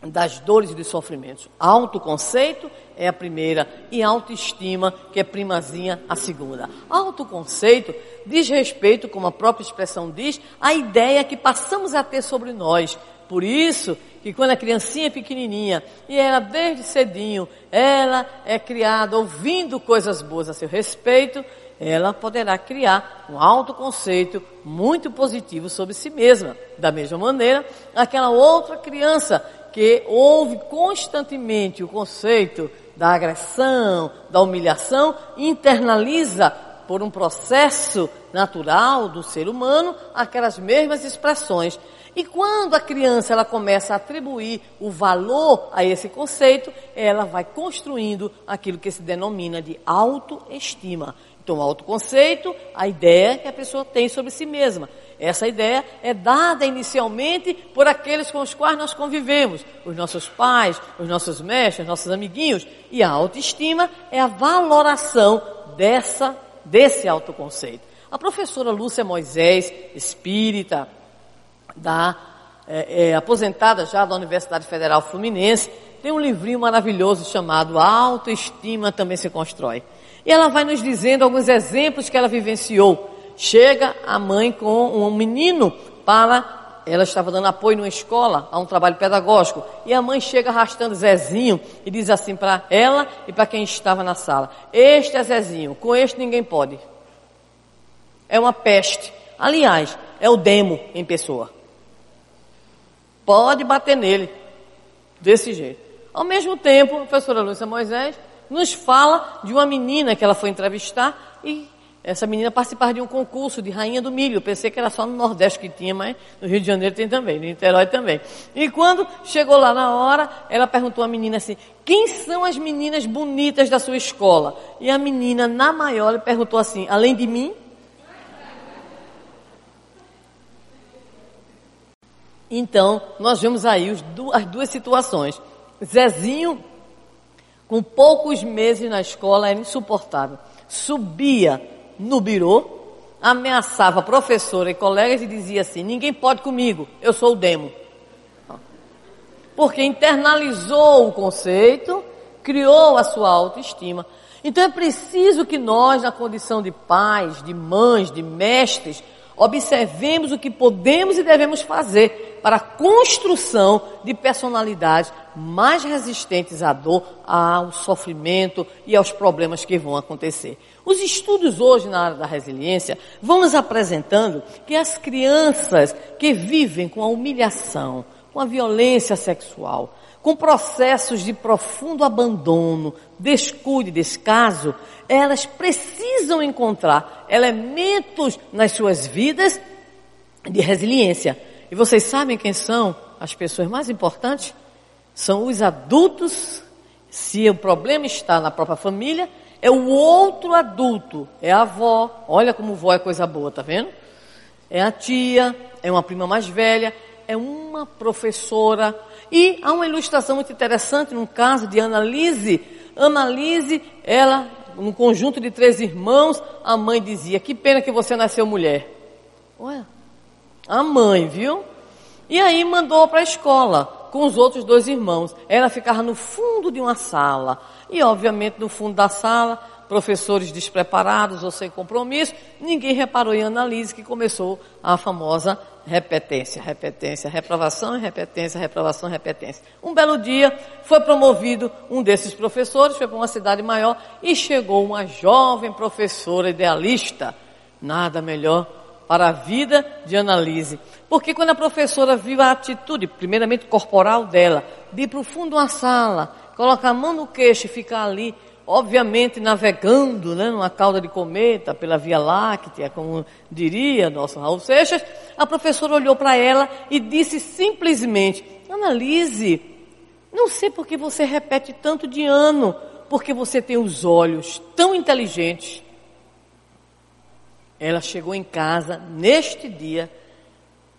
das dores e dos sofrimentos. Autoconceito é a primeira e autoestima, que é primazinha, a segunda. Autoconceito diz respeito, como a própria expressão diz, à ideia que passamos a ter sobre nós. Por isso que quando a criancinha é pequenininha e ela desde cedinho, ela é criada ouvindo coisas boas a seu respeito, ela poderá criar um autoconceito muito positivo sobre si mesma. Da mesma maneira, aquela outra criança que ouve constantemente o conceito da agressão, da humilhação, internaliza por um processo natural do ser humano aquelas mesmas expressões. E quando a criança ela começa a atribuir o valor a esse conceito, ela vai construindo aquilo que se denomina de autoestima. Então, o autoconceito, a ideia que a pessoa tem sobre si mesma. Essa ideia é dada inicialmente por aqueles com os quais nós convivemos, os nossos pais, os nossos mestres, nossos amiguinhos. E a autoestima é a valoração dessa, desse autoconceito. A professora Lúcia Moisés, espírita, da, é, é, aposentada já da Universidade Federal Fluminense, tem um livrinho maravilhoso chamado Autoestima Também Se Constrói. E ela vai nos dizendo alguns exemplos que ela vivenciou chega a mãe com um menino para. Ela estava dando apoio numa escola, a um trabalho pedagógico, e a mãe chega arrastando Zezinho e diz assim para ela e para quem estava na sala: Este é Zezinho, com este ninguém pode. É uma peste. Aliás, é o demo em pessoa. Pode bater nele. Desse jeito. Ao mesmo tempo, a professora Lúcia Moisés nos fala de uma menina que ela foi entrevistar e essa menina participava de um concurso de Rainha do Milho. Eu pensei que era só no Nordeste que tinha, mas no Rio de Janeiro tem também, no Niterói também. E quando chegou lá na hora, ela perguntou à menina assim: quem são as meninas bonitas da sua escola? E a menina, na maior, perguntou assim: além de mim? Então, nós vemos aí as duas situações. Zezinho, com poucos meses na escola, era insuportável. Subia no birô, ameaçava professora e colegas e dizia assim: ninguém pode comigo, eu sou o demo. Porque internalizou o conceito, criou a sua autoestima. Então é preciso que nós, na condição de pais, de mães, de mestres, observemos o que podemos e devemos fazer para a construção de personalidades mais resistentes à dor, ao sofrimento e aos problemas que vão acontecer. Os estudos hoje na área da resiliência vão nos apresentando que as crianças que vivem com a humilhação, com a violência sexual, com processos de profundo abandono, descuido e descaso, elas precisam encontrar elementos nas suas vidas de resiliência. E vocês sabem quem são as pessoas mais importantes? São os adultos, se o problema está na própria família, é o outro adulto, é a avó. Olha como vó é coisa boa, tá vendo? É a tia, é uma prima mais velha, é uma professora. E há uma ilustração muito interessante num caso de Annalise. Annalise, ela, num conjunto de três irmãos, a mãe dizia: Que pena que você nasceu mulher. Olha, a mãe, viu? E aí mandou para a escola com os outros dois irmãos. Ela ficava no fundo de uma sala. E, obviamente, no fundo da sala, professores despreparados ou sem compromisso, ninguém reparou em Analise que começou a famosa repetência, repetência, reprovação, repetência, reprovação, repetência. Um belo dia foi promovido um desses professores, foi para uma cidade maior e chegou uma jovem professora idealista. Nada melhor para a vida de Analise. Porque quando a professora viu a atitude, primeiramente corporal dela, de ir para o fundo de uma sala, colocar a mão no queixo e ficar ali, obviamente navegando né, numa cauda de cometa pela Via Láctea, como diria nosso Raul Seixas, a professora olhou para ela e disse simplesmente, Analise, não sei por que você repete tanto de ano, porque você tem os olhos tão inteligentes. Ela chegou em casa neste dia,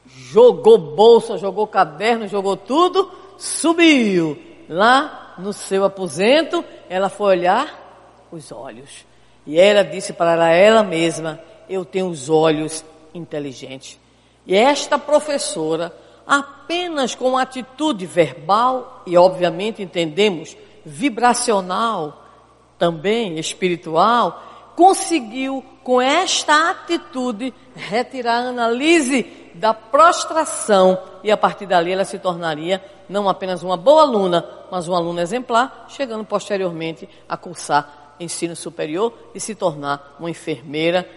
jogou bolsa, jogou caderno, jogou tudo, subiu. Lá no seu aposento, ela foi olhar os olhos. E ela disse para ela mesma: Eu tenho os olhos inteligentes. E esta professora, apenas com atitude verbal, e obviamente entendemos vibracional, também espiritual, conseguiu, com esta atitude, retirar a analise da prostração e a partir dali ela se tornaria não apenas uma boa aluna, mas uma aluna exemplar, chegando posteriormente a cursar ensino superior e se tornar uma enfermeira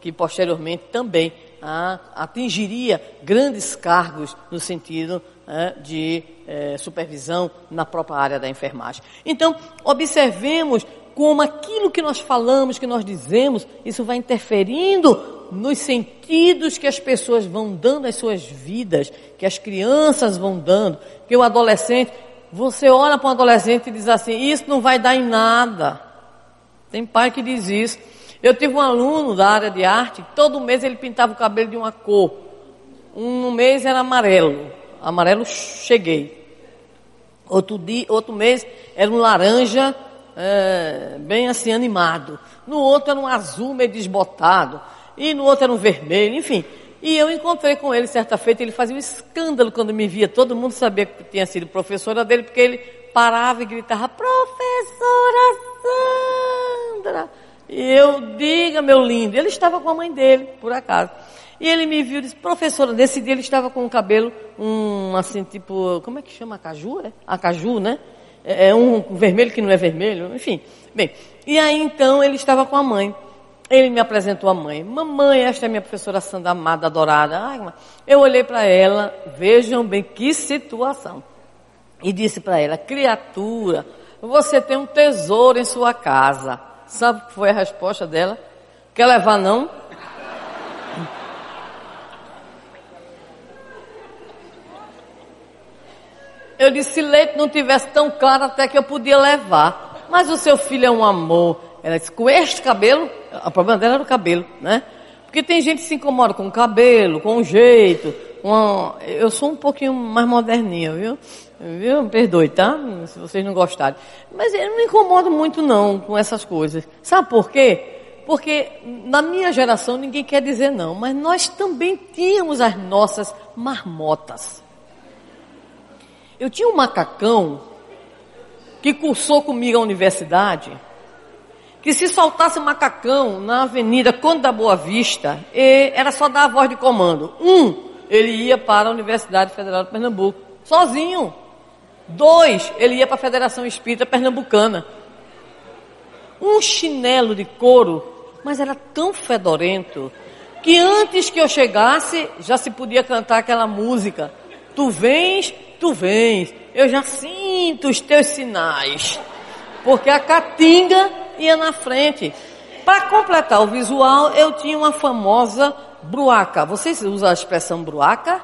que posteriormente também ah, atingiria grandes cargos no sentido eh, de eh, supervisão na própria área da enfermagem. Então, observemos como aquilo que nós falamos, que nós dizemos, isso vai interferindo nos sentidos que as pessoas vão dando às suas vidas, que as crianças vão dando, que o adolescente, você olha para um adolescente e diz assim, isso não vai dar em nada. Tem pai que diz isso. Eu tive um aluno da área de arte, todo mês ele pintava o cabelo de uma cor. Um mês era amarelo, amarelo cheguei. Outro, dia, outro mês era um laranja, é, bem assim animado. No outro era um azul meio desbotado. E no outro era um vermelho, enfim. E eu encontrei com ele certa feita, ele fazia um escândalo quando me via. Todo mundo sabia que tinha sido professora dele, porque ele parava e gritava, professora Sandra! E eu, diga meu lindo, ele estava com a mãe dele, por acaso. E ele me viu e disse, professora, nesse dia ele estava com o cabelo, um assim, tipo, como é que chama? Acaju, é? Acaju, né? É, é um vermelho que não é vermelho, enfim. Bem, e aí então ele estava com a mãe. Ele me apresentou a mãe. Mamãe, esta é minha professora Sandra amada, adorada. Ai, eu olhei para ela, vejam bem que situação. E disse para ela, criatura, você tem um tesouro em sua casa. Sabe o que foi a resposta dela? Quer levar não? Eu disse, se leite não tivesse tão caro até que eu podia levar. Mas o seu filho é um amor. Ela disse, com este cabelo, o problema dela era o cabelo, né? Porque tem gente que se incomoda com o cabelo, com o jeito. Com Eu sou um pouquinho mais moderninha, viu? Viu? Me perdoe, tá? Se vocês não gostarem. Mas eu não me incomodo muito não com essas coisas. Sabe por quê? Porque na minha geração ninguém quer dizer não, mas nós também tínhamos as nossas marmotas. Eu tinha um macacão que cursou comigo a universidade, que se soltasse macacão na Avenida Conde da Boa Vista, era só dar a voz de comando. Um, ele ia para a Universidade Federal de Pernambuco, sozinho. Dois, ele ia para a Federação Espírita Pernambucana. Um chinelo de couro, mas era tão fedorento que antes que eu chegasse já se podia cantar aquela música. Tu vens, tu vens, eu já sinto os teus sinais. Porque a caatinga ia na frente. Para completar o visual, eu tinha uma famosa bruaca. Vocês usam a expressão bruaca?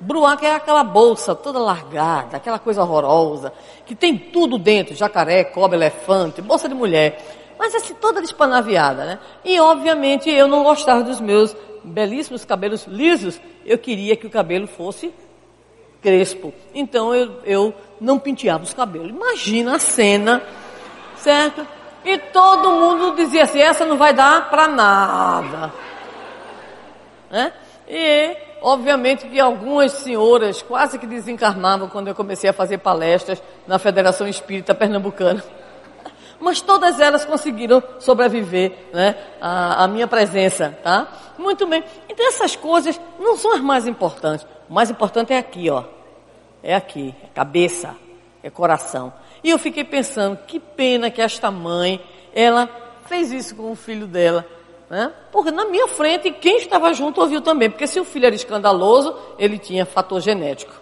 Bruaca é aquela bolsa toda largada, aquela coisa horrorosa, que tem tudo dentro, jacaré, cobra, elefante, bolsa de mulher. Mas assim, toda despanaviada, né? E obviamente eu não gostava dos meus belíssimos cabelos lisos, eu queria que o cabelo fosse crespo. Então eu, eu não penteava os cabelos. Imagina a cena, certo? E todo mundo dizia assim, essa não vai dar para nada. Né? E obviamente que algumas senhoras quase que desencarnavam quando eu comecei a fazer palestras na Federação Espírita Pernambucana. Mas todas elas conseguiram sobreviver né, à, à minha presença, tá? Muito bem. Então essas coisas não são as mais importantes. O mais importante é aqui, ó. É aqui, é cabeça, é coração. E eu fiquei pensando, que pena que esta mãe, ela fez isso com o filho dela. Né? Porque na minha frente, quem estava junto ouviu também. Porque se o filho era escandaloso, ele tinha fator genético.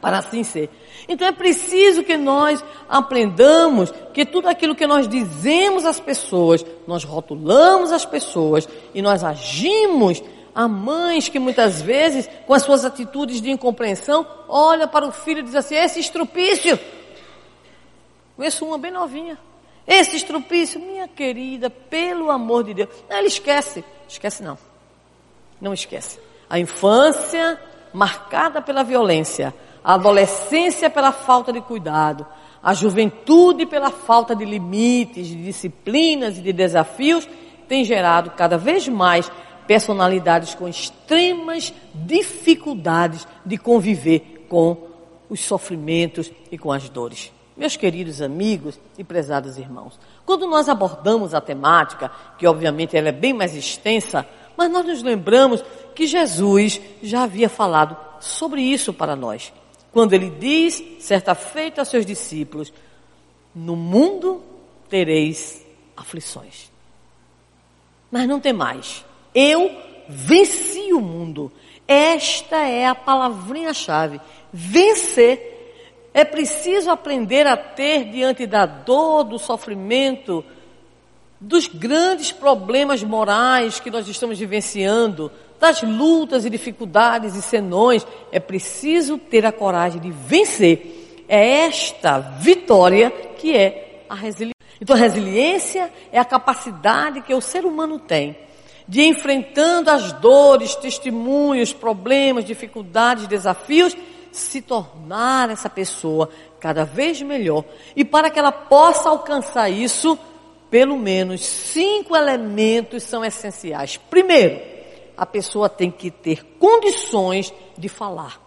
Para assim ser. Então é preciso que nós aprendamos que tudo aquilo que nós dizemos às pessoas, nós rotulamos as pessoas e nós agimos. Há mães que muitas vezes, com as suas atitudes de incompreensão, olha para o filho e diz assim: esse estrupício. Conheço uma bem novinha. Esse estrupício, minha querida, pelo amor de Deus. Não, esquece. Esquece não. Não esquece. A infância marcada pela violência, a adolescência pela falta de cuidado, a juventude pela falta de limites, de disciplinas e de desafios, tem gerado cada vez mais personalidades com extremas dificuldades de conviver com os sofrimentos e com as dores. Meus queridos amigos e prezados irmãos, quando nós abordamos a temática, que obviamente ela é bem mais extensa, mas nós nos lembramos que Jesus já havia falado sobre isso para nós. Quando ele diz, certa feita aos seus discípulos, no mundo tereis aflições. Mas não tem mais. Eu venci o mundo. Esta é a palavrinha-chave. Vencer. É preciso aprender a ter diante da dor, do sofrimento, dos grandes problemas morais que nós estamos vivenciando, das lutas e dificuldades e senões, é preciso ter a coragem de vencer. É esta vitória que é a resiliência. Então, a resiliência é a capacidade que o ser humano tem de enfrentando as dores, testemunhos, problemas, dificuldades, desafios, se tornar essa pessoa cada vez melhor. E para que ela possa alcançar isso, pelo menos cinco elementos são essenciais. Primeiro, a pessoa tem que ter condições de falar.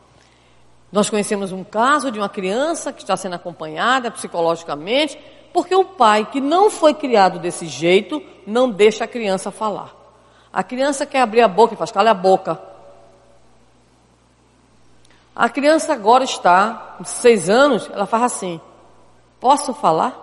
Nós conhecemos um caso de uma criança que está sendo acompanhada psicologicamente, porque o pai, que não foi criado desse jeito, não deixa a criança falar. A criança quer abrir a boca e faz, cala a boca. A criança agora está, com seis anos, ela faz assim, posso falar?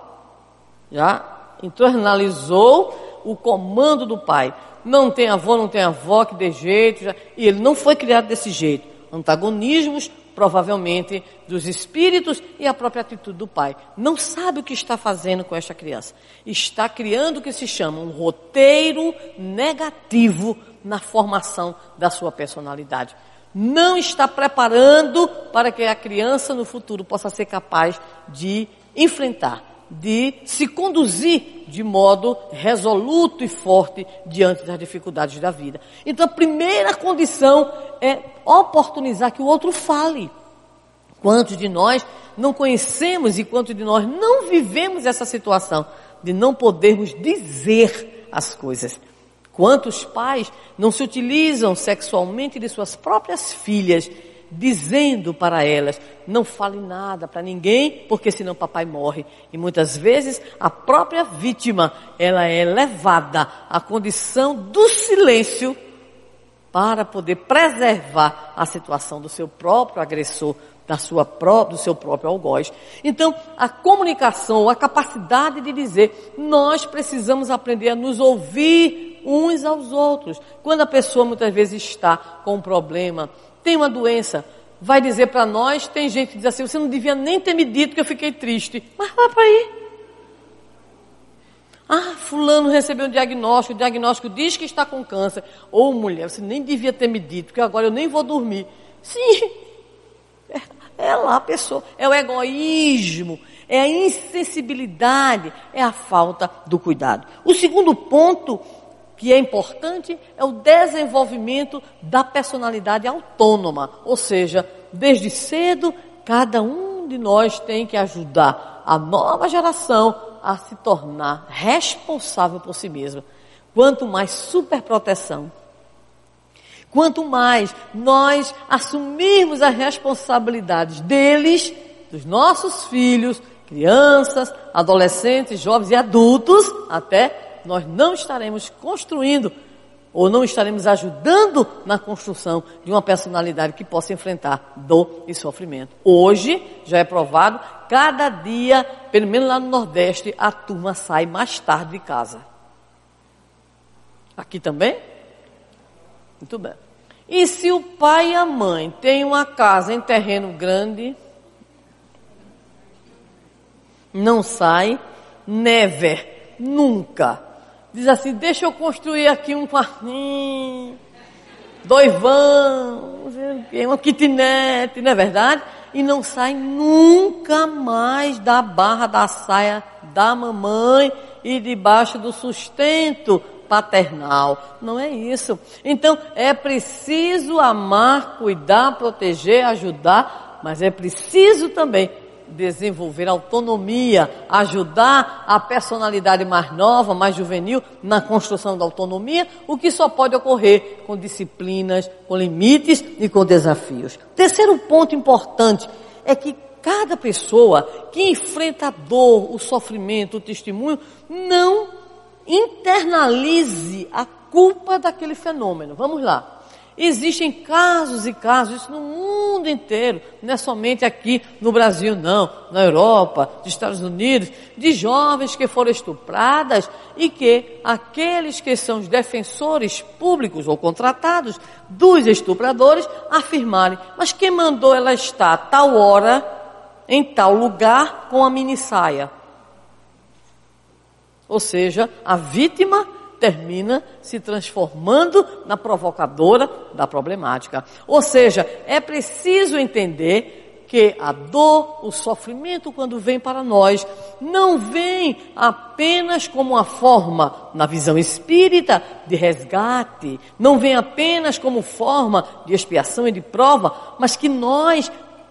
Já internalizou o comando do pai não tem avô, não tem avó que dê jeito, já, e ele não foi criado desse jeito. Antagonismos, provavelmente, dos espíritos e a própria atitude do pai. Não sabe o que está fazendo com esta criança. Está criando o que se chama um roteiro negativo na formação da sua personalidade. Não está preparando para que a criança no futuro possa ser capaz de enfrentar de se conduzir de modo resoluto e forte diante das dificuldades da vida. Então, a primeira condição é oportunizar que o outro fale. Quantos de nós não conhecemos e quantos de nós não vivemos essa situação de não podermos dizer as coisas? Quantos pais não se utilizam sexualmente de suas próprias filhas dizendo para elas: não fale nada para ninguém, porque senão papai morre. E muitas vezes a própria vítima, ela é levada à condição do silêncio para poder preservar a situação do seu próprio agressor, da sua pró do seu próprio algoz. Então, a comunicação, a capacidade de dizer, nós precisamos aprender a nos ouvir uns aos outros. Quando a pessoa muitas vezes está com um problema, tem uma doença, vai dizer para nós, tem gente que diz assim, você não devia nem ter me dito que eu fiquei triste. Mas vai para aí. Ah, fulano recebeu um diagnóstico, o diagnóstico diz que está com câncer. Ou mulher, você nem devia ter me dito, que agora eu nem vou dormir. Sim, é, é lá a pessoa, é o egoísmo, é a insensibilidade, é a falta do cuidado. O segundo ponto que é importante é o desenvolvimento da personalidade autônoma, ou seja, desde cedo cada um de nós tem que ajudar a nova geração a se tornar responsável por si mesma. Quanto mais superproteção, quanto mais nós assumirmos as responsabilidades deles, dos nossos filhos, crianças, adolescentes, jovens e adultos, até nós não estaremos construindo ou não estaremos ajudando na construção de uma personalidade que possa enfrentar dor e sofrimento. Hoje, já é provado, cada dia, pelo menos lá no Nordeste, a turma sai mais tarde de casa. Aqui também? Muito bem. E se o pai e a mãe têm uma casa em terreno grande, não sai, never, nunca diz assim, deixa eu construir aqui um quartinho, dois vãos, uma kitnet, não é verdade? E não sai nunca mais da barra da saia da mamãe e debaixo do sustento paternal. Não é isso. Então, é preciso amar, cuidar, proteger, ajudar, mas é preciso também desenvolver autonomia, ajudar a personalidade mais nova, mais juvenil na construção da autonomia, o que só pode ocorrer com disciplinas, com limites e com desafios. Terceiro ponto importante é que cada pessoa que enfrenta a dor, o sofrimento, o testemunho, não internalize a culpa daquele fenômeno. Vamos lá. Existem casos e casos, isso no mundo inteiro, não é somente aqui no Brasil, não, na Europa, nos Estados Unidos, de jovens que foram estupradas e que aqueles que são os defensores públicos ou contratados dos estupradores afirmarem, mas quem mandou ela estar a tal hora, em tal lugar, com a mini saia? Ou seja, a vítima termina se transformando na provocadora da problemática. Ou seja, é preciso entender que a dor, o sofrimento, quando vem para nós, não vem apenas como uma forma, na visão espírita, de resgate, não vem apenas como forma de expiação e de prova, mas que nós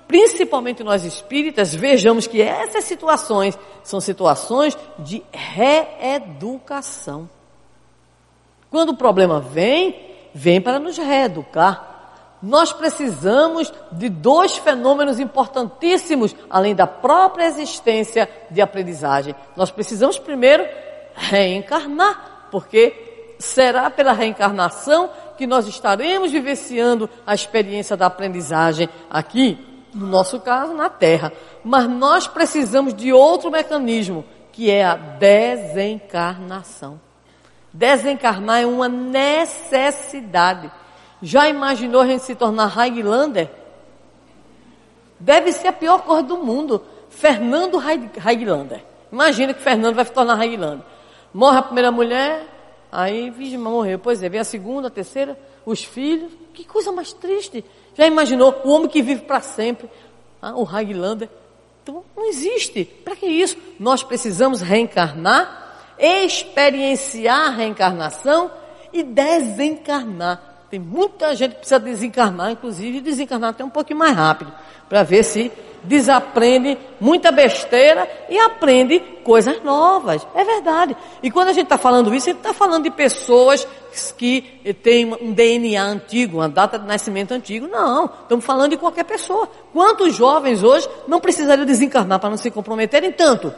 principalmente nós espíritas, vejamos que essas situações são situações de reeducação. Quando o problema vem, vem para nos reeducar. Nós precisamos de dois fenômenos importantíssimos, além da própria existência de aprendizagem. Nós precisamos primeiro reencarnar, porque será pela reencarnação que nós estaremos vivenciando a experiência da aprendizagem aqui, no nosso caso, na Terra. Mas nós precisamos de outro mecanismo, que é a desencarnação. Desencarnar é uma necessidade. Já imaginou a gente se tornar Highlander? Deve ser a pior coisa do mundo. Fernando Highlander. Imagina que Fernando vai se tornar Highlander. Morre a primeira mulher, aí vítima morreu. Pois é, vem a segunda, a terceira, os filhos. Que coisa mais triste. Já imaginou o homem que vive para sempre? Ah, o Highlander. Então, não existe. Para que isso? Nós precisamos reencarnar experienciar a reencarnação e desencarnar. Tem muita gente que precisa desencarnar, inclusive desencarnar até um pouquinho mais rápido, para ver se desaprende muita besteira e aprende coisas novas. É verdade. E quando a gente está falando isso, a gente está falando de pessoas que têm um DNA antigo, uma data de nascimento antigo. Não, estamos falando de qualquer pessoa. Quantos jovens hoje não precisariam desencarnar para não se comprometerem tanto?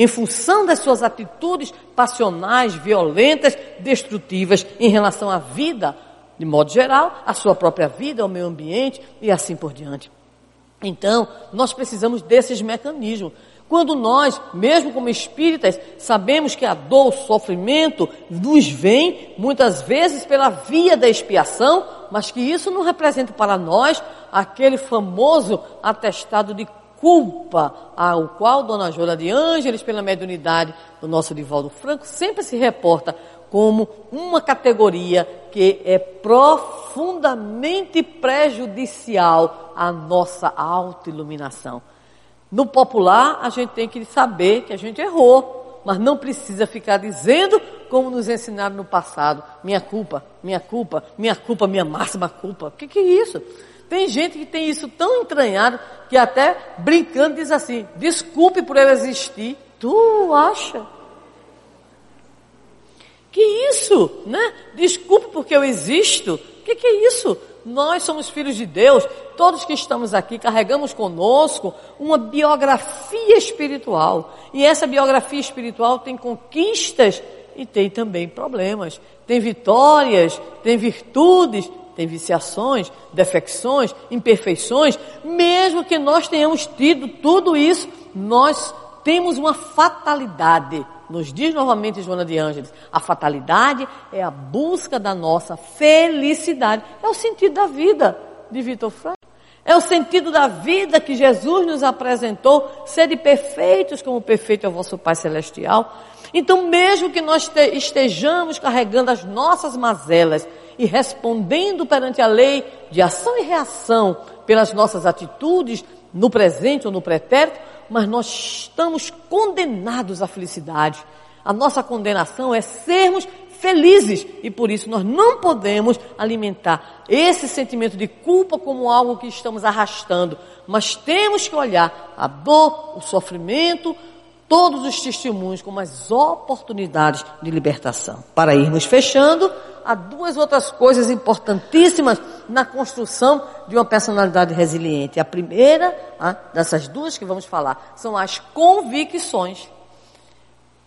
Em função das suas atitudes passionais, violentas, destrutivas em relação à vida, de modo geral, à sua própria vida, ao meio ambiente e assim por diante. Então, nós precisamos desses mecanismos. Quando nós, mesmo como espíritas, sabemos que a dor, o sofrimento nos vem muitas vezes pela via da expiação, mas que isso não representa para nós aquele famoso atestado de culpa ao qual Dona Jola de Ângeles, pela mediunidade do nosso Divaldo Franco, sempre se reporta como uma categoria que é profundamente prejudicial à nossa autoiluminação. No popular, a gente tem que saber que a gente errou, mas não precisa ficar dizendo como nos ensinaram no passado, minha culpa, minha culpa, minha culpa, minha máxima culpa. O que, que é isso? Tem gente que tem isso tão entranhado que até brincando diz assim: desculpe por eu existir. Tu acha? Que isso, né? Desculpe porque eu existo. O que, que é isso? Nós somos filhos de Deus, todos que estamos aqui carregamos conosco uma biografia espiritual. E essa biografia espiritual tem conquistas e tem também problemas. Tem vitórias, tem virtudes, tem viciações, defecções, imperfeições, mesmo que nós tenhamos tido tudo isso, nós temos uma fatalidade. Nos diz novamente Joana de Ângeles, a fatalidade é a busca da nossa felicidade. É o sentido da vida de Vitor Franco. É o sentido da vida que Jesus nos apresentou, sede perfeitos como perfeito é o vosso Pai Celestial. Então, mesmo que nós estejamos carregando as nossas mazelas, e respondendo perante a lei de ação e reação pelas nossas atitudes no presente ou no pretérito, mas nós estamos condenados à felicidade. A nossa condenação é sermos felizes. E por isso nós não podemos alimentar esse sentimento de culpa como algo que estamos arrastando, mas temos que olhar a dor, o sofrimento, todos os testemunhos como as oportunidades de libertação. Para irmos fechando, há duas outras coisas importantíssimas na construção de uma personalidade resiliente. A primeira, ah, dessas duas que vamos falar, são as convicções.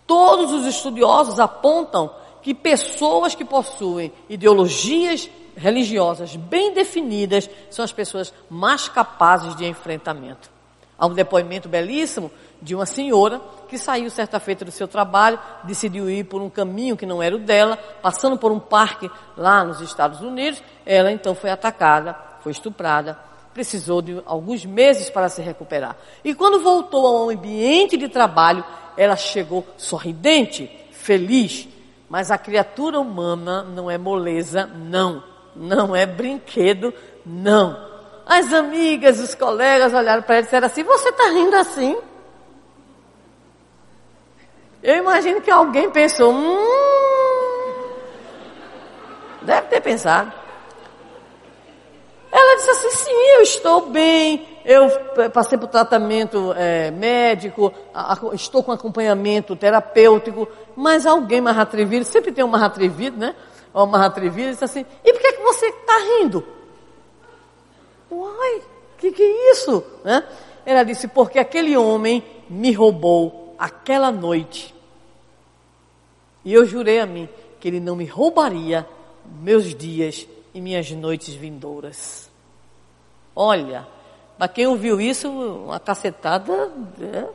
Todos os estudiosos apontam que pessoas que possuem ideologias religiosas bem definidas são as pessoas mais capazes de enfrentamento. Há um depoimento belíssimo de uma senhora que saiu certa feita do seu trabalho, decidiu ir por um caminho que não era o dela, passando por um parque lá nos Estados Unidos, ela então foi atacada, foi estuprada, precisou de alguns meses para se recuperar. E quando voltou ao ambiente de trabalho, ela chegou sorridente, feliz, mas a criatura humana não é moleza, não, não é brinquedo, não. As amigas, os colegas olharam para ela e disseram assim: Você está rindo assim? Eu imagino que alguém pensou, hum, deve ter pensado. Ela disse assim, sim, eu estou bem, eu passei por tratamento é, médico, a, a, estou com acompanhamento terapêutico, mas alguém mais atrevido, sempre tem um mais atrevido, né? Ou mais atrevido, disse assim, e por que, que você está rindo? Uai, que, que é isso? Né? Ela disse, porque aquele homem me roubou aquela noite e eu jurei a mim que ele não me roubaria meus dias e minhas noites vindouras. Olha, para quem ouviu isso, uma cacetada, né?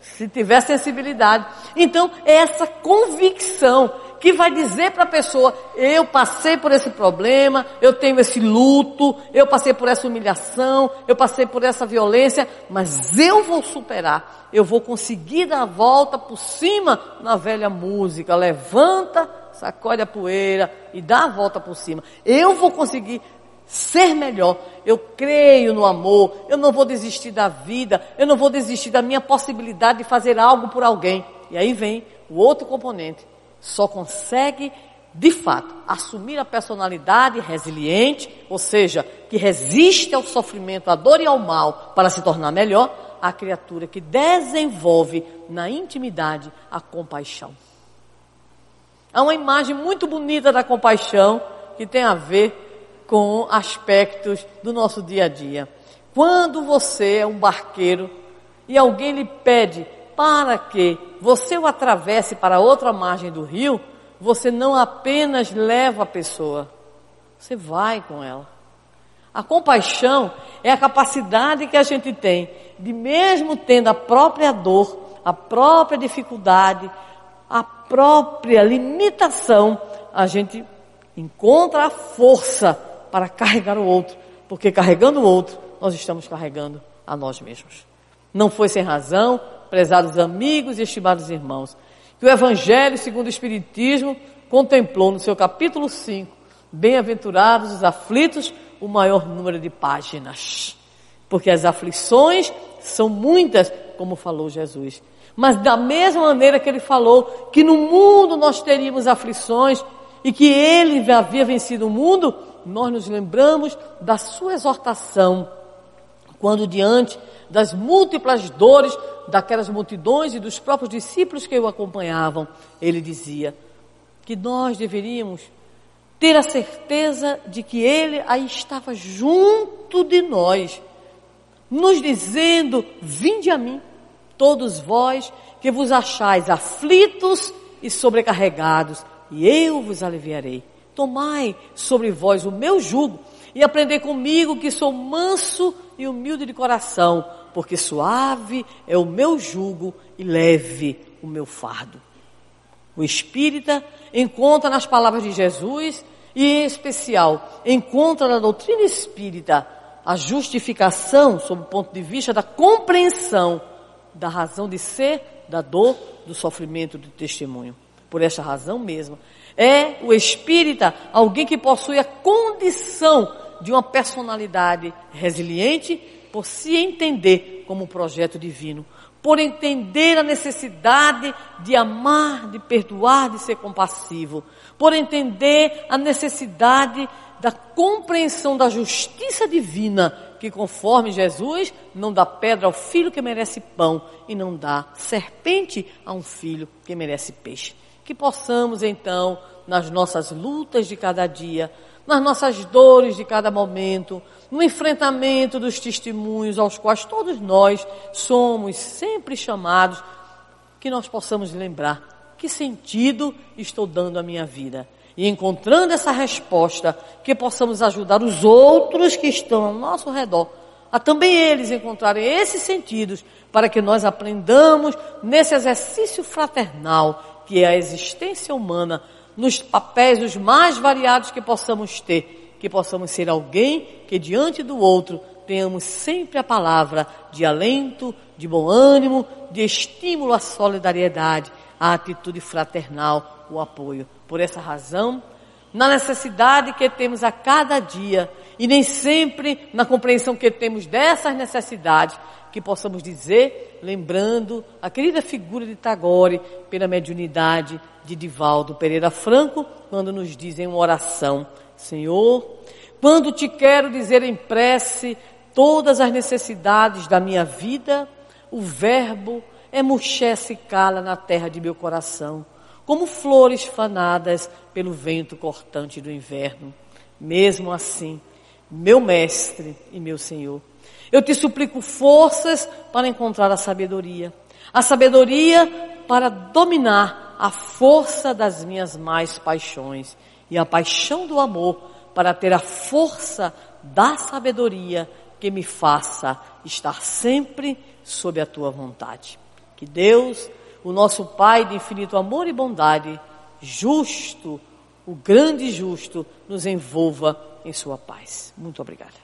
se tiver sensibilidade. Então, é essa convicção que vai dizer para a pessoa: eu passei por esse problema, eu tenho esse luto, eu passei por essa humilhação, eu passei por essa violência, mas eu vou superar, eu vou conseguir dar a volta por cima na velha música. Levanta, sacode a poeira e dá a volta por cima. Eu vou conseguir ser melhor. Eu creio no amor, eu não vou desistir da vida, eu não vou desistir da minha possibilidade de fazer algo por alguém. E aí vem o outro componente só consegue, de fato, assumir a personalidade resiliente, ou seja, que resiste ao sofrimento, à dor e ao mal para se tornar melhor, a criatura que desenvolve na intimidade a compaixão. Há uma imagem muito bonita da compaixão que tem a ver com aspectos do nosso dia a dia. Quando você é um barqueiro e alguém lhe pede para que você o atravesse para outra margem do rio, você não apenas leva a pessoa, você vai com ela. A compaixão é a capacidade que a gente tem de, mesmo tendo a própria dor, a própria dificuldade, a própria limitação, a gente encontra a força para carregar o outro, porque carregando o outro, nós estamos carregando a nós mesmos. Não foi sem razão prezados amigos e estimados irmãos, que o Evangelho segundo o Espiritismo contemplou no seu capítulo 5, bem-aventurados os aflitos, o maior número de páginas. Porque as aflições são muitas, como falou Jesus. Mas da mesma maneira que ele falou que no mundo nós teríamos aflições e que ele havia vencido o mundo, nós nos lembramos da sua exortação quando diante das múltiplas dores daquelas multidões e dos próprios discípulos que o acompanhavam, ele dizia que nós deveríamos ter a certeza de que ele aí estava junto de nós, nos dizendo: Vinde a mim, todos vós que vos achais aflitos e sobrecarregados, e eu vos aliviarei. Tomai sobre vós o meu jugo e aprendei comigo que sou manso e humilde de coração, porque suave é o meu jugo e leve o meu fardo. O espírita encontra nas palavras de Jesus e, em especial, encontra na doutrina espírita a justificação, sob o ponto de vista da compreensão da razão de ser, da dor, do sofrimento, do testemunho. Por esta razão mesmo, é o espírita alguém que possui a condição de uma personalidade resiliente por se entender como um projeto divino, por entender a necessidade de amar, de perdoar, de ser compassivo, por entender a necessidade da compreensão da justiça divina, que conforme Jesus não dá pedra ao filho que merece pão e não dá serpente a um filho que merece peixe. Que possamos então, nas nossas lutas de cada dia, nas nossas dores de cada momento, no enfrentamento dos testemunhos aos quais todos nós somos sempre chamados, que nós possamos lembrar que sentido estou dando à minha vida. E encontrando essa resposta, que possamos ajudar os outros que estão ao nosso redor a também eles encontrarem esses sentidos para que nós aprendamos nesse exercício fraternal que é a existência humana, nos papéis os mais variados que possamos ter que possamos ser alguém que diante do outro tenhamos sempre a palavra de alento, de bom ânimo, de estímulo à solidariedade, à atitude fraternal, o apoio. Por essa razão, na necessidade que temos a cada dia e nem sempre na compreensão que temos dessas necessidades, que possamos dizer, lembrando a querida figura de Tagore pela mediunidade de Divaldo Pereira Franco, quando nos dizem uma oração Senhor, quando te quero dizer em prece todas as necessidades da minha vida, o verbo é murché se cala na terra de meu coração, como flores fanadas pelo vento cortante do inverno. Mesmo assim, meu mestre e meu Senhor, eu te suplico forças para encontrar a sabedoria, a sabedoria para dominar a força das minhas mais paixões e a paixão do amor para ter a força da sabedoria que me faça estar sempre sob a tua vontade. Que Deus, o nosso Pai de infinito amor e bondade, justo, o grande justo, nos envolva em sua paz. Muito obrigada.